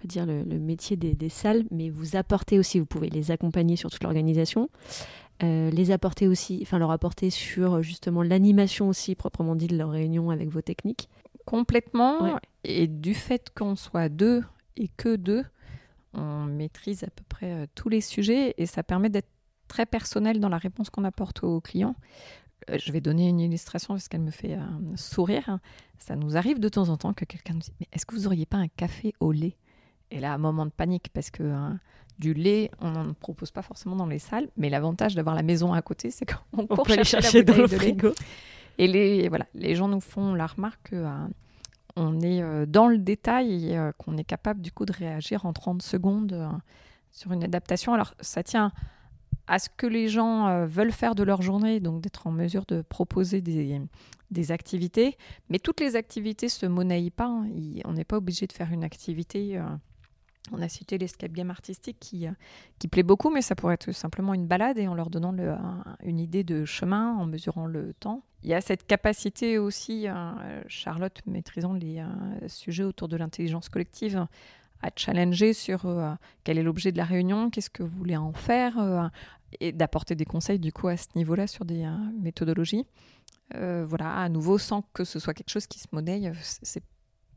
dire le, métier des, salles, mais vous apportez aussi, vous pouvez les accompagner sur toute l'organisation, euh, les apporter aussi, enfin leur apporter sur justement l'animation aussi proprement dit de leur réunion avec vos techniques. Complètement. Et du fait qu'on soit deux et que deux, on maîtrise à peu près euh, tous les sujets et ça permet d'être très personnel dans la réponse qu'on apporte aux clients. Euh, je vais donner une illustration parce qu'elle me fait sourire. Ça nous arrive de temps en temps que quelqu'un nous dise Mais est-ce que vous auriez pas un café au lait? Et là, un moment de panique parce que hein, du lait, on n'en propose pas forcément dans les salles. Mais l'avantage d'avoir la maison à côté, c'est qu'on court peut chercher, dans le frigo. Et les, voilà, les gens nous font la remarque qu'on est euh, dans le détail et euh, qu'on est capable du coup de réagir en 30 secondes euh, sur une adaptation. Alors, ça tient à ce que les gens veulent faire de leur journée, donc d'être en mesure de proposer des, des activités. Mais toutes les activités se monnaient pas. Hein. on n'est pas obligé de faire une activité on a cité l'escape game artistique qui, euh, qui plaît beaucoup, mais ça pourrait être simplement une balade et en leur donnant une idée de chemin, en mesurant le temps. Il y a cette capacité aussi, euh, Charlotte maîtrisant les euh, sujets autour de l'intelligence collective, à challenger sur quel est l'objet de la réunion, qu'est-ce que vous voulez en faire, et d'apporter des conseils du coup à ce niveau-là sur des méthodologies. voilà, à nouveau, sans que ce soit quelque chose qui se monnaie,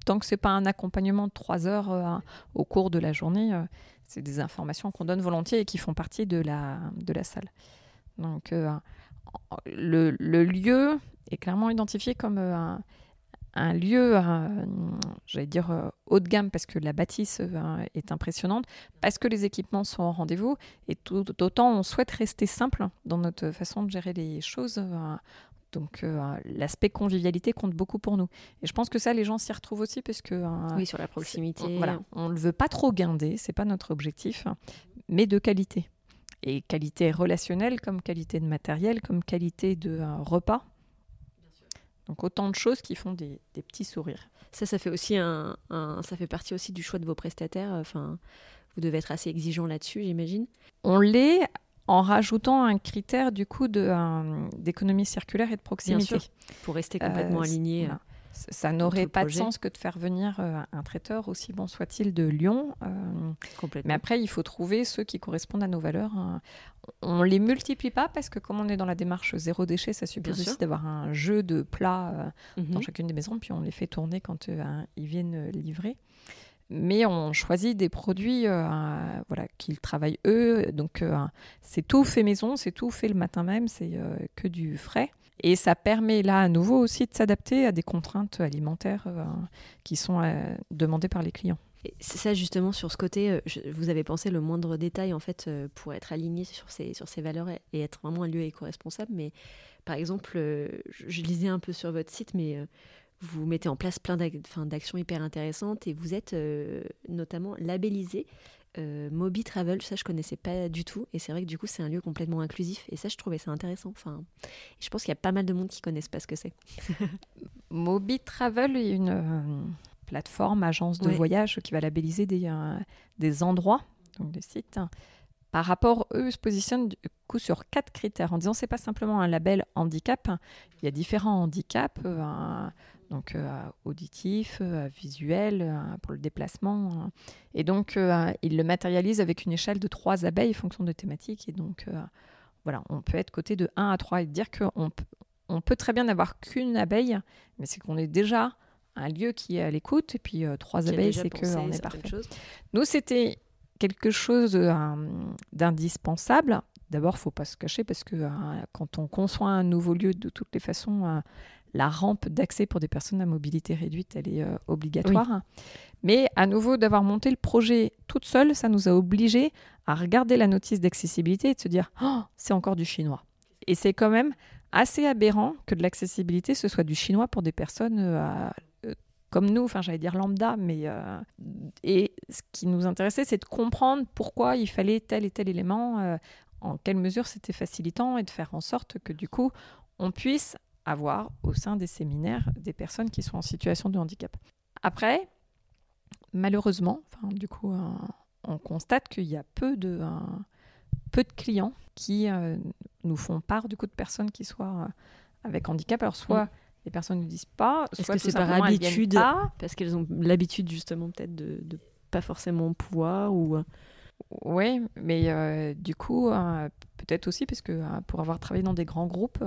tant que c'est pas un accompagnement de trois heures euh, au cours de la journée, euh, c'est des informations qu'on donne volontiers et qui font partie de la, de la salle. Donc, euh, le, lieu est clairement identifié comme un, lieu, j'allais dire haut de gamme, parce que la bâtisse est impressionnante, parce que les équipements sont au rendez-vous, et tout autant on souhaite rester simple dans notre façon de gérer les choses. Donc euh, l'aspect convivialité compte beaucoup pour nous. Et je pense que ça, les gens s'y retrouvent aussi parce que... Euh, oui, sur la proximité. On, voilà, on ne veut pas trop guinder, c'est pas notre objectif, mais de qualité. Et qualité relationnelle comme qualité de matériel, comme qualité de euh, repas. Donc autant de choses qui font des, petits sourires. Ça, ça fait aussi un, ça fait partie aussi du choix de vos prestataires. Enfin, vous devez être assez exigeant là-dessus, j'imagine. On l'est en rajoutant un critère du coup d'économie circulaire et de proximité. pour rester complètement euh, aligné. Euh, ça n'aurait pas de sens que de faire venir euh, un traiteur, aussi bon soit-il, de Lyon. mais après, il faut trouver ceux qui correspondent à nos valeurs. On les multiplie pas parce que comme on est dans la démarche zéro déchet, ça suppose aussi d'avoir un jeu de plats dans mhm. chacune des maisons, puis on les fait tourner quand ils viennent livrer mais on choisit des produits euh, voilà, qu'ils travaillent eux. Donc, euh, c'est tout fait maison, c'est tout fait le matin même, c'est euh, que du frais. Et ça permet là à nouveau aussi de s'adapter à des contraintes alimentaires qui sont demandées par les clients. C'est ça justement sur ce côté, vous avez pensé le moindre détail en fait pour être aligné sur ces, sur ces valeurs et être vraiment un lieu éco-responsable. Mais par exemple, je lisais un peu sur votre site, mais vous mettez en place plein d'actions hyper intéressantes et vous êtes euh, notamment labellisé euh, Moby Travel. Ça, je connaissais pas du tout. Et c'est vrai que du coup, c'est un lieu complètement inclusif. Et ça, je trouvais ça intéressant. Enfin, je pense qu'il y a pas mal de monde qui connaissent pas ce que c'est. Moby Travel est une euh, plateforme, agence de voyage qui va labelliser des, des endroits, donc des sites. Par rapport, eux se positionnent du coup sur quatre critères en disant c'est pas simplement un label handicap, il y a différents handicaps donc euh, auditif, euh, visuel, euh, pour le déplacement. Et donc, il le matérialise avec une échelle de trois abeilles en fonction de thématiques. Et donc, voilà, on peut être côté de 1 à 3 et dire qu'on on peut très bien n'avoir qu'une abeille, mais c'est qu'on est déjà un lieu qui est à l'écoute. Et puis, trois abeilles, c'est qu'on est parfait. Nous, c'était quelque chose d'indispensable D'abord, faut pas se cacher parce que quand on conçoit un nouveau lieu, de toutes les façons, la rampe d'accès pour des personnes à mobilité réduite, elle est obligatoire. Mais à nouveau, d'avoir monté le projet toute seule, ça nous a obligés à regarder la notice d'accessibilité et de se dire oh, c'est encore du chinois. Et c'est quand même assez aberrant que de l'accessibilité, ce soit du chinois pour des personnes euh, euh, comme nous, enfin j'allais dire lambda, mais euh, et ce qui nous intéressait, c'est de comprendre pourquoi il fallait tel et tel élément, en quelle mesure c'était facilitant et de faire en sorte que du coup on puisse avoir au sein des séminaires des personnes qui sont en situation de handicap. Après, malheureusement, du coup, on constate qu'il y a peu de, peu de clients qui euh, nous font part du coup de personnes qui soient euh, avec handicap. Alors soit mm. les personnes ne disent pas, soit c'est par habitude, parce qu'elles ont l'habitude justement peut-être de, de pas forcément pouvoir ou. Euh, oui, mais du coup, peut-être aussi parce que pour avoir travaillé dans des grands groupes,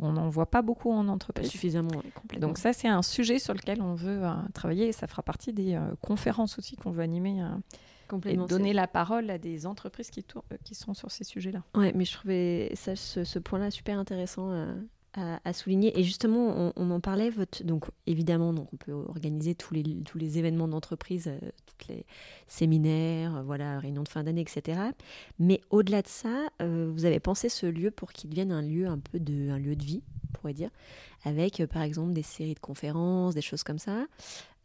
on n'en voit pas beaucoup en entreprise. Pas suffisamment, complètement. Donc ça, c'est un sujet sur lequel on veut travailler et ça fera partie des conférences aussi qu'on veut animer et donner la parole à des entreprises qui, euh, qui sont sur ces sujets-là. Ouais, mais je trouvais ça, ce, point-là super intéressant euh, à, souligner. Et justement, on, en parlait. Votre, donc, évidemment, donc on peut organiser tous les, tous les événements d'entreprise, euh, tous les séminaires, voilà, réunions de fin d'année, etc. Mais au-delà de ça, vous avez pensé ce lieu pour qu'il devienne un lieu un peu de, un lieu de vie, on pourrait dire, avec par exemple des séries de conférences, des choses comme ça.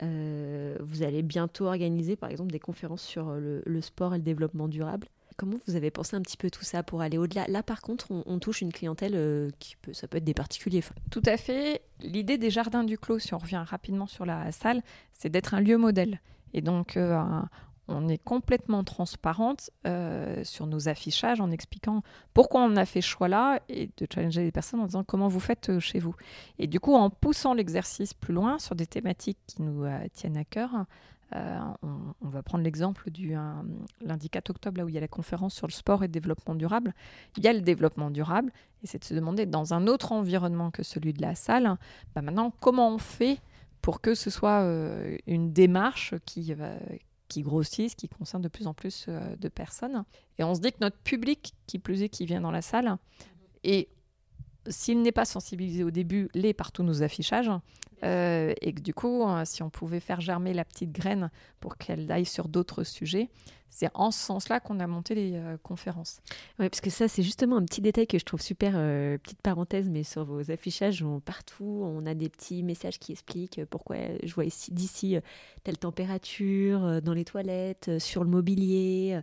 Euh, vous allez bientôt organiser, par exemple, des conférences sur euh, le, sport et le développement durable. Comment vous avez pensé un petit peu tout ça pour aller au-delà? Là, par contre, on, touche une clientèle euh, qui peut, ça peut être des particuliers. Tout à fait. L'idée des jardins du clos, si on revient rapidement sur la salle, c'est d'être un lieu modèle. Et donc, on est complètement transparente euh, sur nos affichages en expliquant pourquoi on a fait ce choix-là et de challenger les personnes en disant comment vous faites euh, chez vous. Et du coup, en poussant l'exercice plus loin sur des thématiques qui nous euh, tiennent à cœur, on, va prendre l'exemple du lundi 4 octobre, là où il y a la conférence sur le sport et le développement durable. Il y a le développement durable et c'est de se demander dans un autre environnement que celui de la salle, bah maintenant, comment on fait pour que ce soit une démarche qui qui grossissent, qui concernent de plus en plus euh, de personnes. Et on se dit que notre public, qui plus est, qui vient dans la salle, et s'il n'est pas sensibilisé au début, l'est par tous nos affichages. Euh, et que du coup, euh, si on pouvait faire germer la petite graine pour qu'elle aille sur d'autres sujets, c'est en ce sens-là qu'on a monté les euh, conférences. Oui, parce que ça, c'est justement un petit détail que je trouve super, petite parenthèse, mais sur vos affichages, partout, on a des petits messages qui expliquent pourquoi je vois ici, d'ici telle température, dans les toilettes, sur le mobilier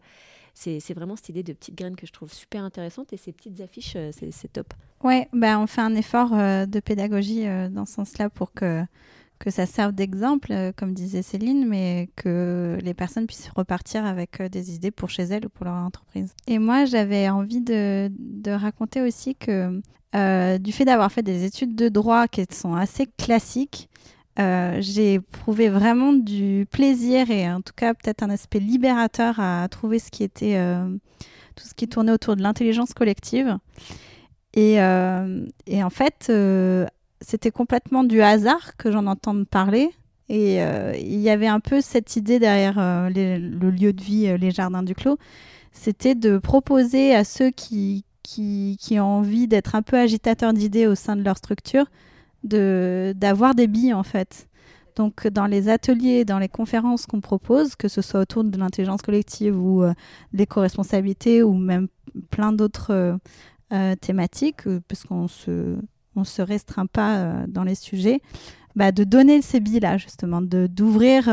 c'est vraiment cette idée de petites graines que je trouve super intéressante et ces petites affiches, euh, c'est top. Ouais, bah on fait un effort euh, de pédagogie euh, dans ce sens-là pour que, que ça serve d'exemple, comme disait Céline, mais que les personnes puissent repartir avec des idées pour chez elles ou pour leur entreprise. Et moi, j'avais envie de, de, raconter aussi que du fait d'avoir fait des études de droit qui sont assez classiques, euh, j'ai éprouvé vraiment du plaisir et en tout cas peut-être un aspect libérateur à trouver ce qui était euh, tout ce qui tournait autour de l'intelligence collective. Et, euh, en fait, c'était complètement du hasard que j'en entende parler. Et il y avait un peu cette idée derrière le lieu de vie, les jardins du clos, c'était de proposer à ceux qui, qui ont envie d'être un peu agitateurs d'idées au sein de leur structure, d'avoir des billes en fait. Donc dans les ateliers, dans les conférences qu'on propose, que ce soit autour de l'intelligence collective ou euh, l'éco-responsabilité ou même plein d'autres euh, euh, thématiques, puisqu'on se, on se restreint pas dans les sujets, bah, de donner ces billes-là justement, d'ouvrir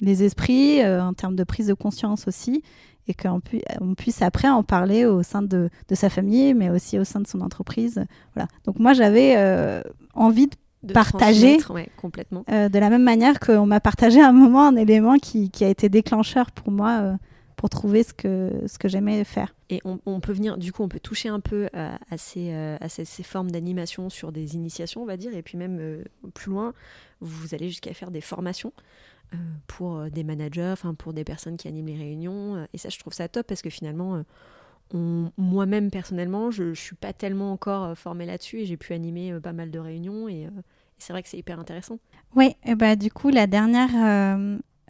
les esprits en termes de prise de conscience aussi et qu'on on puisse après en parler au sein de, de, sa famille, mais aussi au sein de son entreprise. Voilà. Donc moi, j'avais euh, envie de, partager complètement. Euh, de la même manière qu'on m'a partagé à un moment un élément qui, qui a été déclencheur pour moi euh, pour trouver ce que, ce que j'aimais faire. Et on, on, peut venir, du coup, on peut toucher un peu à, ces, à ces, ces, formes d'animation sur des initiations, on va dire, et puis même plus loin, vous allez jusqu'à faire des formations. Euh, pour euh, des managers, enfin pour des personnes qui animent les réunions. Euh, et ça, je trouve ça top parce que finalement, moi-même personnellement, je ne suis pas tellement encore formée là-dessus et j'ai pu animer pas mal de réunions et, c'est vrai que c'est hyper intéressant. Oui, bah, du coup, la dernière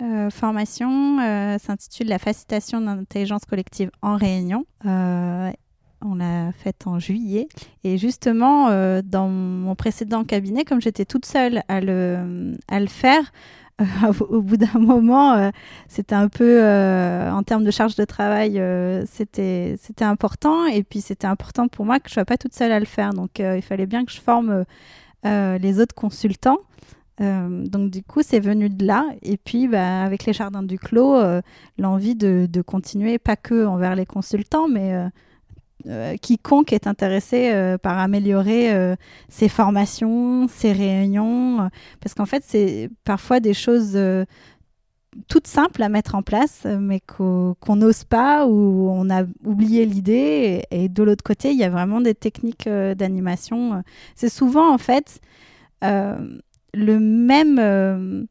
euh, formation s'intitule La facilitation d'intelligence collective en réunion. on l'a faite en juillet. Et justement, dans mon précédent cabinet, comme j'étais toute seule à le, à le faire, au bout d'un moment, euh, c'était un peu, euh, en termes de charge de travail, euh, c'était important. Et puis, c'était important pour moi que je ne sois pas toute seule à le faire. Donc, il fallait bien que je forme les autres consultants. Donc, du coup, c'est venu de là. Et puis, bah, avec les Jardins du Clos, l'envie de, continuer, pas que envers les consultants, mais euh, quiconque est intéressé euh, par améliorer euh, ses formations, ses réunions, parce qu'en fait, c'est parfois des choses toutes simples à mettre en place, mais qu'on n'ose pas ou on a oublié l'idée. Et, de l'autre côté, il y a vraiment des techniques d'animation. C'est souvent, en fait, le même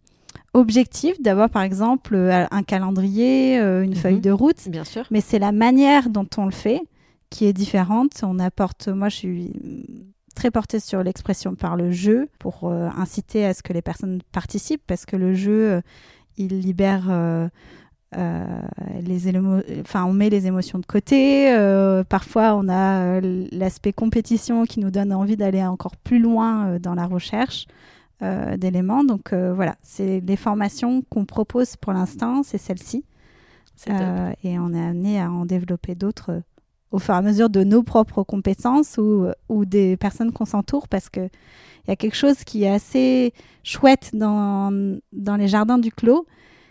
objectif d'avoir par exemple un calendrier, une mhm. feuille de route. Bien sûr. Mais c'est la manière dont on le fait qui est différente. On apporte, moi je suis très portée sur l'expression par le jeu pour euh, inciter à ce que les personnes participent parce que le jeu, euh, il libère euh, les enfin on met les émotions de côté. parfois on a l'aspect compétition qui nous donne envie d'aller encore plus loin dans la recherche. D'éléments. Donc voilà, c'est les formations qu'on propose pour l'instant, c'est celle-ci. et on est amené à en développer d'autres au fur et à mesure de nos propres compétences ou, ou des personnes qu'on s'entoure parce qu'il y a quelque chose qui est assez chouette dans, dans les jardins du clos,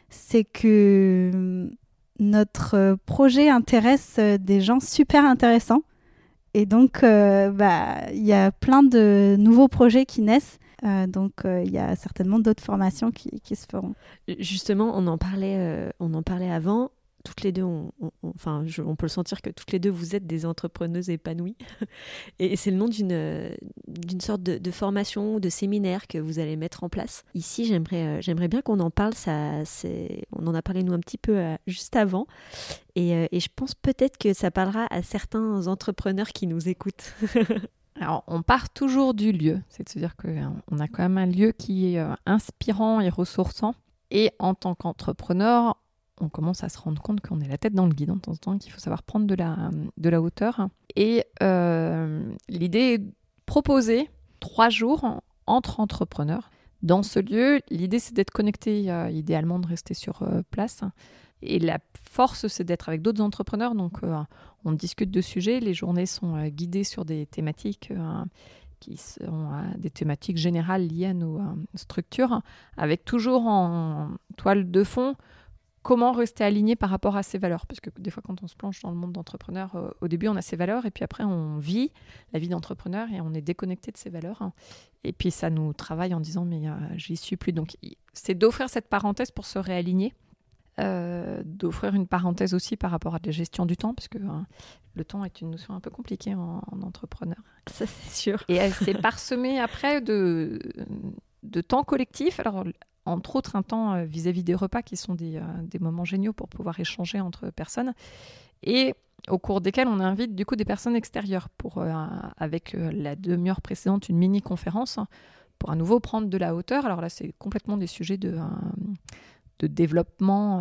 c'est que notre projet intéresse des gens super intéressants. Et donc, euh, bah, il y a plein de nouveaux projets qui naissent. Euh, donc, euh, il y a certainement d'autres formations qui, se feront. Justement, on en parlait, on en parlait avant toutes les deux, on, enfin, on peut le sentir que toutes les deux, vous êtes des entrepreneuses épanouies. Et c'est le nom d'une, sorte de, formation ou de séminaire que vous allez mettre en place. Ici, j'aimerais, euh, j'aimerais bien qu'on en parle. Ça, on en a parlé nous un petit peu euh, juste avant. Euh, et je pense peut-être que ça parlera à certains entrepreneurs qui nous écoutent. Alors, on part toujours du lieu, c'est-à-dire qu'on a quand même un lieu qui est inspirant et ressourçant. Et en tant qu'entrepreneur, on commence à se rendre compte qu'on est la tête dans le guidon de temps en temps, qu'il faut savoir prendre de la, de la hauteur. Et euh, l'idée est de proposer trois jours entre entrepreneurs. Dans ce lieu, l'idée c'est d'être connecté, euh, idéalement de rester sur euh, place. Et la force, c'est d'être avec d'autres entrepreneurs. Donc, on discute de sujets. Les journées sont guidées sur des thématiques qui sont des thématiques générales liées à nos structures, avec toujours en toile de fond comment rester aligné par rapport à ses valeurs. Parce que des fois, quand on se plonge dans le monde d'entrepreneur, euh, au début, on a ses valeurs et puis après, on vit la vie d'entrepreneur et on est déconnecté de ses valeurs. Et puis, ça nous travaille en disant, mais euh, j'y suis plus. Donc, c'est d'offrir cette parenthèse pour se réaligner. Euh, d'offrir une parenthèse aussi par rapport à la gestion du temps, parce que le temps est une notion un peu compliquée en, entrepreneur. Ça, c'est sûr. Et c'est parsemé après de, de temps collectif. Alors, entre autres un temps euh, vis-à-vis des repas qui sont des, euh, des, moments géniaux pour pouvoir échanger entre personnes et au cours desquels on invite du coup des personnes extérieures pour euh, avec la demi-heure précédente une mini conférence pour à nouveau prendre de la hauteur alors là c'est complètement des sujets de, de développement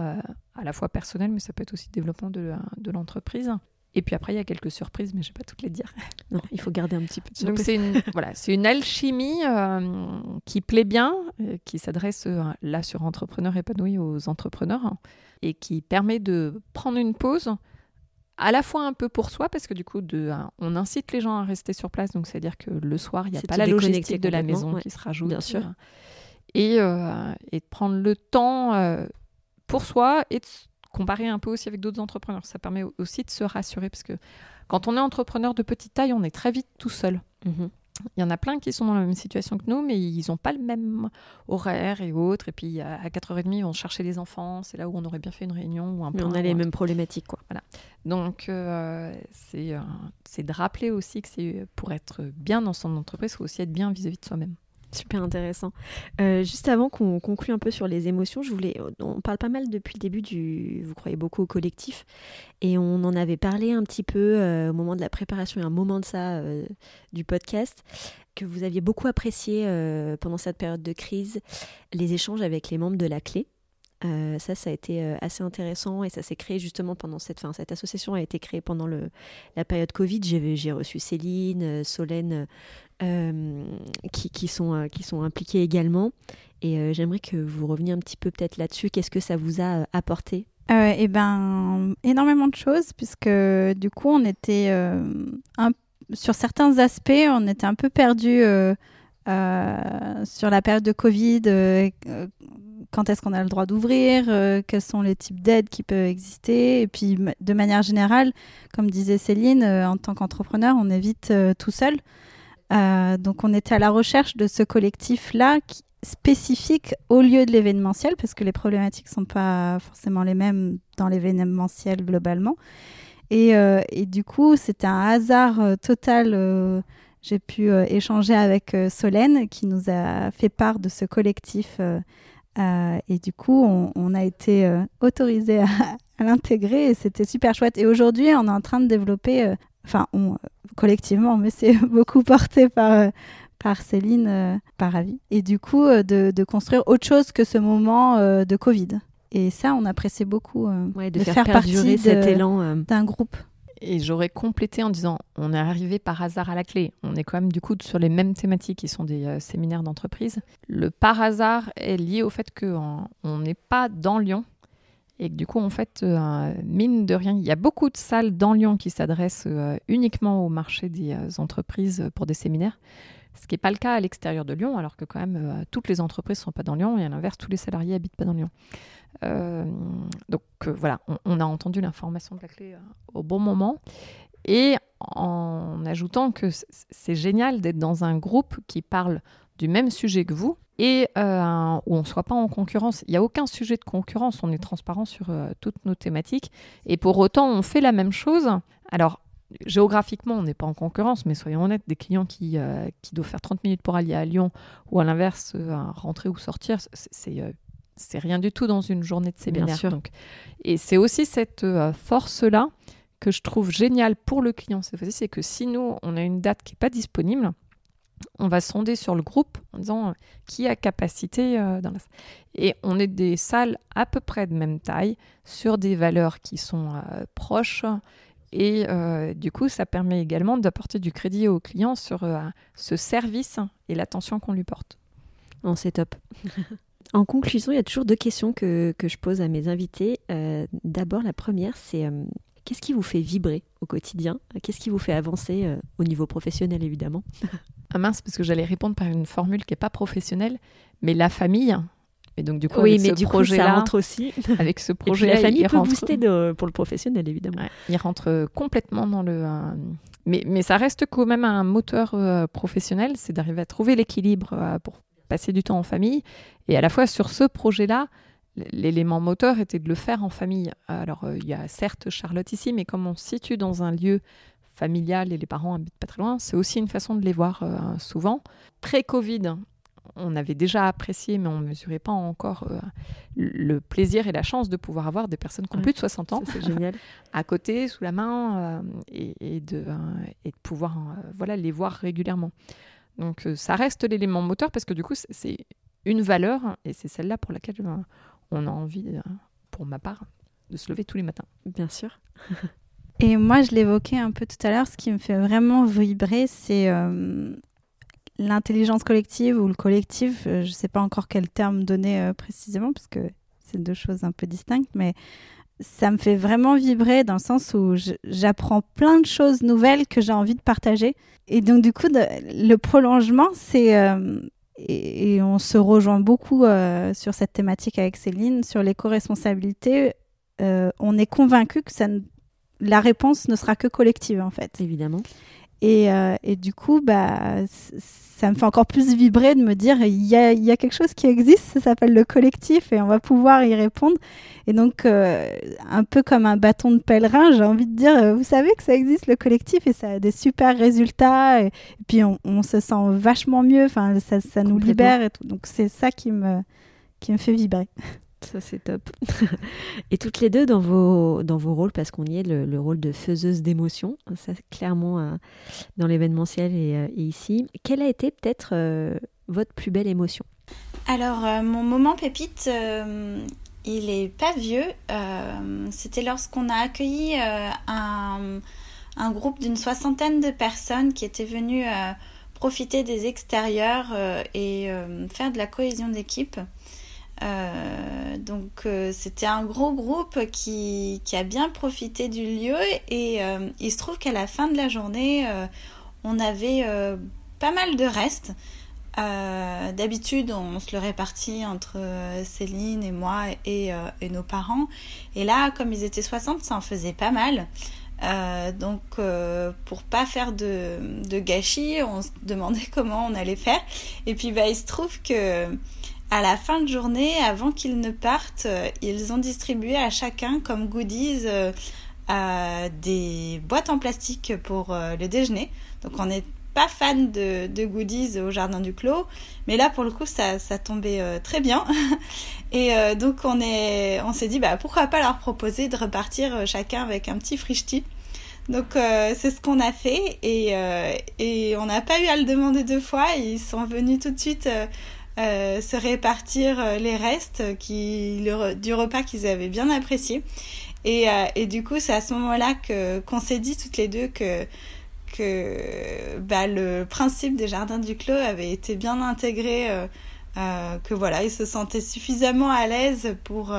à la fois personnel mais ça peut être aussi développement de, de l'entreprise et puis après, il y a quelques surprises, mais je ne vais pas toutes les dire. Non, il faut garder un petit peu de surprise. Donc c'est une, voilà, c'est une alchimie euh, qui plaît bien, euh, qui s'adresse euh, là sur Entrepreneurs épanouis aux entrepreneurs hein, et qui permet de prendre une pause à la fois un peu pour soi, parce que du coup, de, on incite les gens à rester sur place, donc c'est-à-dire que le soir, il n'y a pas la logistique de la maison qui se rajoute. Bien sûr. Et, et de prendre le temps pour soi et de comparer un peu aussi avec d'autres entrepreneurs. Ça permet aussi de se rassurer parce que quand on est entrepreneur de petite taille, on est très vite tout seul. Mhm. Il y en a plein qui sont dans la même situation que nous, mais ils n'ont pas le même horaire et autres. Et puis à 4h30, ils vont chercher les enfants. C'est là où on aurait bien fait une réunion ou un Mais on a les mêmes problématiques. Quoi. Voilà. Donc euh, c'est de rappeler aussi que c'est pour être bien dans son entreprise, il faut aussi être bien vis à -vis de soi-même. Super intéressant. Euh, juste avant qu'on conclue un peu sur les émotions, je voulais, on parle pas mal depuis le début du, vous croyez beaucoup au collectif, et on en avait parlé un petit peu euh, au moment de la préparation et un moment de ça euh, du podcast, que vous aviez beaucoup apprécié pendant cette période de crise les échanges avec les membres de la clé. ça, ça a été assez intéressant et ça s'est créé justement pendant cette, fin, cette association a été créée pendant le, la période Covid. J'ai reçu Céline, Solène, qui, qui, sont, qui sont impliquées également. Et j'aimerais que vous reveniez un petit peu peut-être là-dessus. Qu'est-ce que ça vous a apporté? Euh, Eh ben, énormément de choses, puisque du coup, on était sur certains aspects, on était un peu perdu euh, sur la période de Covid. quand est-ce qu'on a le droit d'ouvrir Quels sont les types d'aides qui peuvent exister Et puis, de manière générale, comme disait Céline, en tant qu'entrepreneur, on est vite tout seul. Donc, on était à la recherche de ce collectif-là spécifique au lieu de l'événementiel, parce que les problématiques sont pas forcément les mêmes dans l'événementiel globalement. Et, euh, du coup, c'était un hasard euh, total. Euh, j'ai pu échanger avec Solène, qui nous a fait part de ce collectif. et du coup, on, a été autorisé à, à l'intégrer et c'était super chouette. Et aujourd'hui, on est en train de développer, enfin, on, collectivement, mais c'est beaucoup porté par par Céline euh, par avis. Et du coup, euh, de, construire autre chose que ce moment euh, de Covid. Et ça, on apprécie beaucoup de, faire, partie cet élan d'un groupe. Et j'aurais complété en disant, on est arrivé par hasard à la clé. On est quand même du coup sur les mêmes thématiques qui sont des séminaires d'entreprise. Le par hasard est lié au fait qu'on n'est pas dans Lyon et que du coup, en fait, mine de rien, il y a beaucoup de salles dans Lyon qui s'adressent uniquement au marché des entreprises pour des séminaires ce qui n'est pas le cas à l'extérieur de Lyon, alors que quand même euh, toutes les entreprises ne sont pas dans Lyon et à l'inverse, tous les salariés habitent pas dans Lyon. Euh, donc euh, voilà, on, a entendu l'information de la clé au bon moment et en ajoutant que c'est génial d'être dans un groupe qui parle du même sujet que vous et où on ne soit pas en concurrence. Il n'y a aucun sujet de concurrence, on est transparent sur toutes nos thématiques et pour autant on fait la même chose. Alors géographiquement, on n'est pas en concurrence, mais soyons honnêtes, des clients qui, euh, qui doivent faire 30 minutes pour aller à Lyon ou à l'inverse, euh, rentrer ou sortir, c'est euh, c'est rien du tout dans une journée de séminaire. Donc. Et c'est aussi cette force-là que je trouve géniale pour le client cette c'est que si nous, on a une date qui n'est pas disponible, on va sonder sur le groupe en disant qui a capacité dans la Et on est des salles à peu près de même taille, sur des valeurs qui sont proches et euh, du coup, ça permet également d'apporter du crédit au client sur euh, ce service et l'attention qu'on lui porte. Oh, c'est top. en conclusion, il y a toujours deux questions que, que je pose à mes invités. Euh, d'abord, la première, c'est qu'est-ce qui vous fait vibrer au quotidien? Qu'est-ce qui vous fait avancer au niveau professionnel, évidemment? Ah mince, parce que j'allais répondre par une formule qui n'est pas professionnelle, mais la famille, et donc, du coup, oui, mais du projet ça rentre aussi. Avec ce projet, la famille peut booster pour le professionnel, évidemment. il rentre complètement dans le. Mais, mais ça reste quand même un moteur euh, professionnel, c'est d'arriver à trouver l'équilibre euh, pour passer du temps en famille. Et à la fois sur ce projet-là, l'élément moteur était de le faire en famille. Alors, euh, il y a certes Charlotte ici, mais comme on se situe dans un lieu familial et les parents habitent pas très loin, c'est aussi une façon de les voir souvent. Pré-Covid, on avait déjà apprécié, mais on ne mesurait pas encore euh, le plaisir et la chance de pouvoir avoir des personnes qui ont plus de 60 ans génial. à côté, sous la main, euh, et, de, euh, et, de, pouvoir voilà, les voir régulièrement. Donc ça reste l'élément moteur parce que du coup, c'est une valeur, et c'est celle-là pour laquelle on a envie, pour ma part, de se lever tous les matins. Bien sûr. Et moi, je l'évoquais un peu tout à l'heure, ce qui me fait vraiment vibrer, c'est l'intelligence collective ou le collectif, euh, je ne sais pas encore quel terme donner euh, précisément, parce que c'est deux choses un peu distinctes, mais ça me fait vraiment vibrer dans le sens où j'apprends plein de choses nouvelles que j'ai envie de partager. Et donc, du coup, le prolongement, c'est. Euh, et, on se rejoint beaucoup sur cette thématique avec Céline, sur l'éco-responsabilité. on est convaincu que la réponse ne sera que collective, en fait. Évidemment. Et, et du coup, bah, ça me fait encore plus vibrer de me dire il y a, y a, quelque chose qui existe, ça s'appelle le collectif et on va pouvoir y répondre. Et donc, euh, un peu comme un bâton de pèlerin, j'ai envie de dire euh, vous savez que ça existe le collectif et ça a des super résultats. Et, puis, on, on, se sent vachement mieux, enfin, ça, ça nous libère et tout. Donc, c'est ça qui me, qui me fait vibrer. Ça, c'est top. et toutes les deux dans vos, dans vos rôles, parce qu'on y est, le, rôle de faiseuse d'émotions, ça clairement euh, dans l'événementiel euh, et, ici. Quelle a été peut-être euh, votre plus belle émotion? Alors, mon moment pépite, il est pas vieux. C'était lorsqu'on a accueilli un, un, groupe d'une soixantaine de personnes qui étaient venues profiter des extérieurs et faire de la cohésion d'équipe. Euh, donc euh, c'était un gros groupe qui, a bien profité du lieu et euh, il se trouve qu'à la fin de la journée on avait pas mal de restes. D'habitude on se le répartit entre Céline et moi et, nos parents et là comme ils étaient 60 ça en faisait pas mal. donc pour pas faire de, de, gâchis on se demandait comment on allait faire et puis bah, il se trouve que à la fin de journée, avant qu'ils ne partent, euh, ils ont distribué à chacun comme goodies euh, des boîtes en plastique pour euh, le déjeuner. Donc on n'est pas fan de, goodies au jardin du clos, mais là pour le coup ça, tombait très bien. Et donc on est, on s'est dit bah pourquoi pas leur proposer de repartir chacun avec un petit frichti. Donc c'est ce qu'on a fait et, et on n'a pas eu à le demander deux fois. Ils sont venus tout de suite se répartir euh, les restes qui, du repas qu'ils avaient bien apprécié. Et, euh, et du coup, c'est à ce moment-là que qu'on s'est dit toutes les deux que que bah, le principe des jardins du clos avait été bien intégré, que voilà, ils se sentaient suffisamment à l'aise pour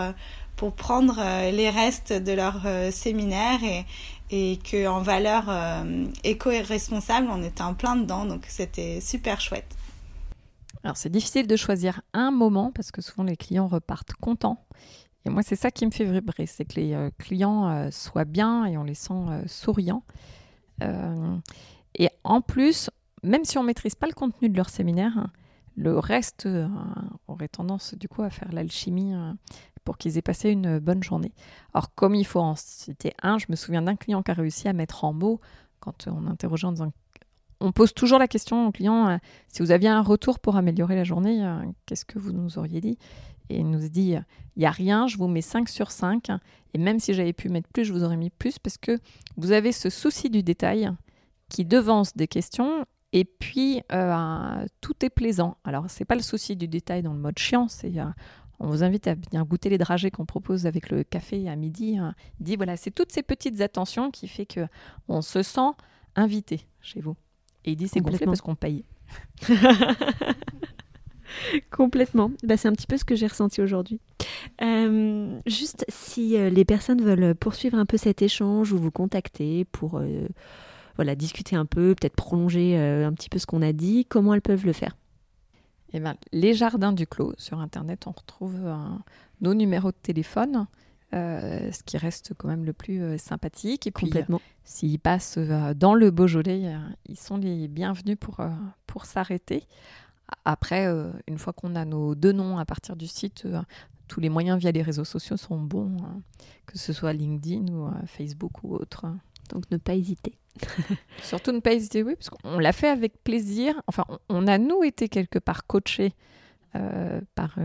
pour prendre les restes de leur séminaire et et que en valeur éco et responsable, on était en plein dedans, donc c'était super chouette. Alors c'est difficile de choisir un moment parce que souvent les clients repartent contents. Et moi c'est ça qui me fait vibrer, c'est que les euh, clients euh, soient bien et on les sent euh, souriants. et en plus, même si on ne maîtrise pas le contenu de leur séminaire, le reste aurait tendance du coup à faire l'alchimie pour qu'ils aient passé une bonne journée. Alors comme il faut en citer un, je me souviens d'un client qui a réussi à mettre en mots quand on interrogeait en disant on pose toujours la question au client euh, si vous aviez un retour pour améliorer la journée, euh, qu'est-ce que vous nous auriez dit? Et il nous dit il n'y a rien, je vous mets 5 sur 5. Et même si j'avais pu mettre plus, je vous aurais mis plus parce que vous avez ce souci du détail qui devance des questions. Et puis, euh, tout est plaisant. Alors, ce n'est pas le souci du détail dans le mode chiant, on vous invite à bien goûter les dragées qu'on propose avec le café à midi. Hein. Il dit voilà, c'est toutes ces petites attentions qui fait que on se sent invité chez vous. Et il dit c'est gonflé parce qu'on paye. Complètement. Bah, c'est un petit peu ce que j'ai ressenti aujourd'hui. Euh, juste si euh, les personnes veulent poursuivre un peu cet échange ou vous contacter pour euh, voilà, discuter un peu, peut-être prolonger un petit peu ce qu'on a dit, comment elles peuvent le faire? Eh ben, Les jardins du clos, sur Internet, on retrouve nos numéros de téléphone. Euh, ce qui reste quand même le plus euh, sympathique. Et puis, Complètement. s'ils passent euh, dans le Beaujolais, ils sont les bienvenus pour, pour s'arrêter. Après, une fois qu'on a nos deux noms à partir du site, tous les moyens via les réseaux sociaux sont bons, hein, que ce soit LinkedIn ou Facebook ou autre. Donc ne pas hésiter. Surtout ne pas hésiter, oui, parce qu'on l'a fait avec plaisir. Enfin, on, a nous été quelque part coachés par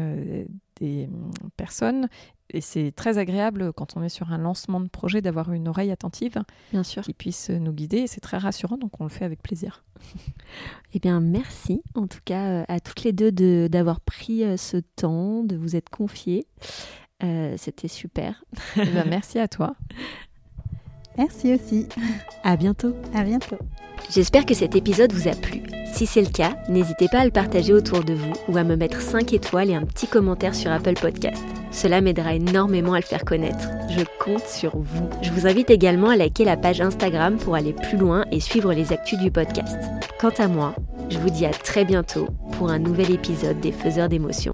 des hum, personnes et c'est très agréable quand on est sur un lancement de projet d'avoir une oreille attentive Bien sûr. qui puisse nous guider. C'est très rassurant, donc on le fait avec plaisir. eh bien, merci en tout cas euh, à toutes les deux d'avoir pris euh, ce temps, de vous être confiées. Euh, c'était super. Eh bien, merci à toi. Merci aussi. À bientôt. À bientôt. J'espère que cet épisode vous a plu. Si c'est le cas, n'hésitez pas à le partager autour de vous ou à me mettre 5 étoiles et un petit commentaire sur Apple Podcast. Cela m'aidera énormément à le faire connaître. Je compte sur vous. Je vous invite également à liker la page Instagram pour aller plus loin et suivre les actus du podcast. Quant à moi, je vous dis à très bientôt pour un nouvel épisode des Faiseurs d'émotions.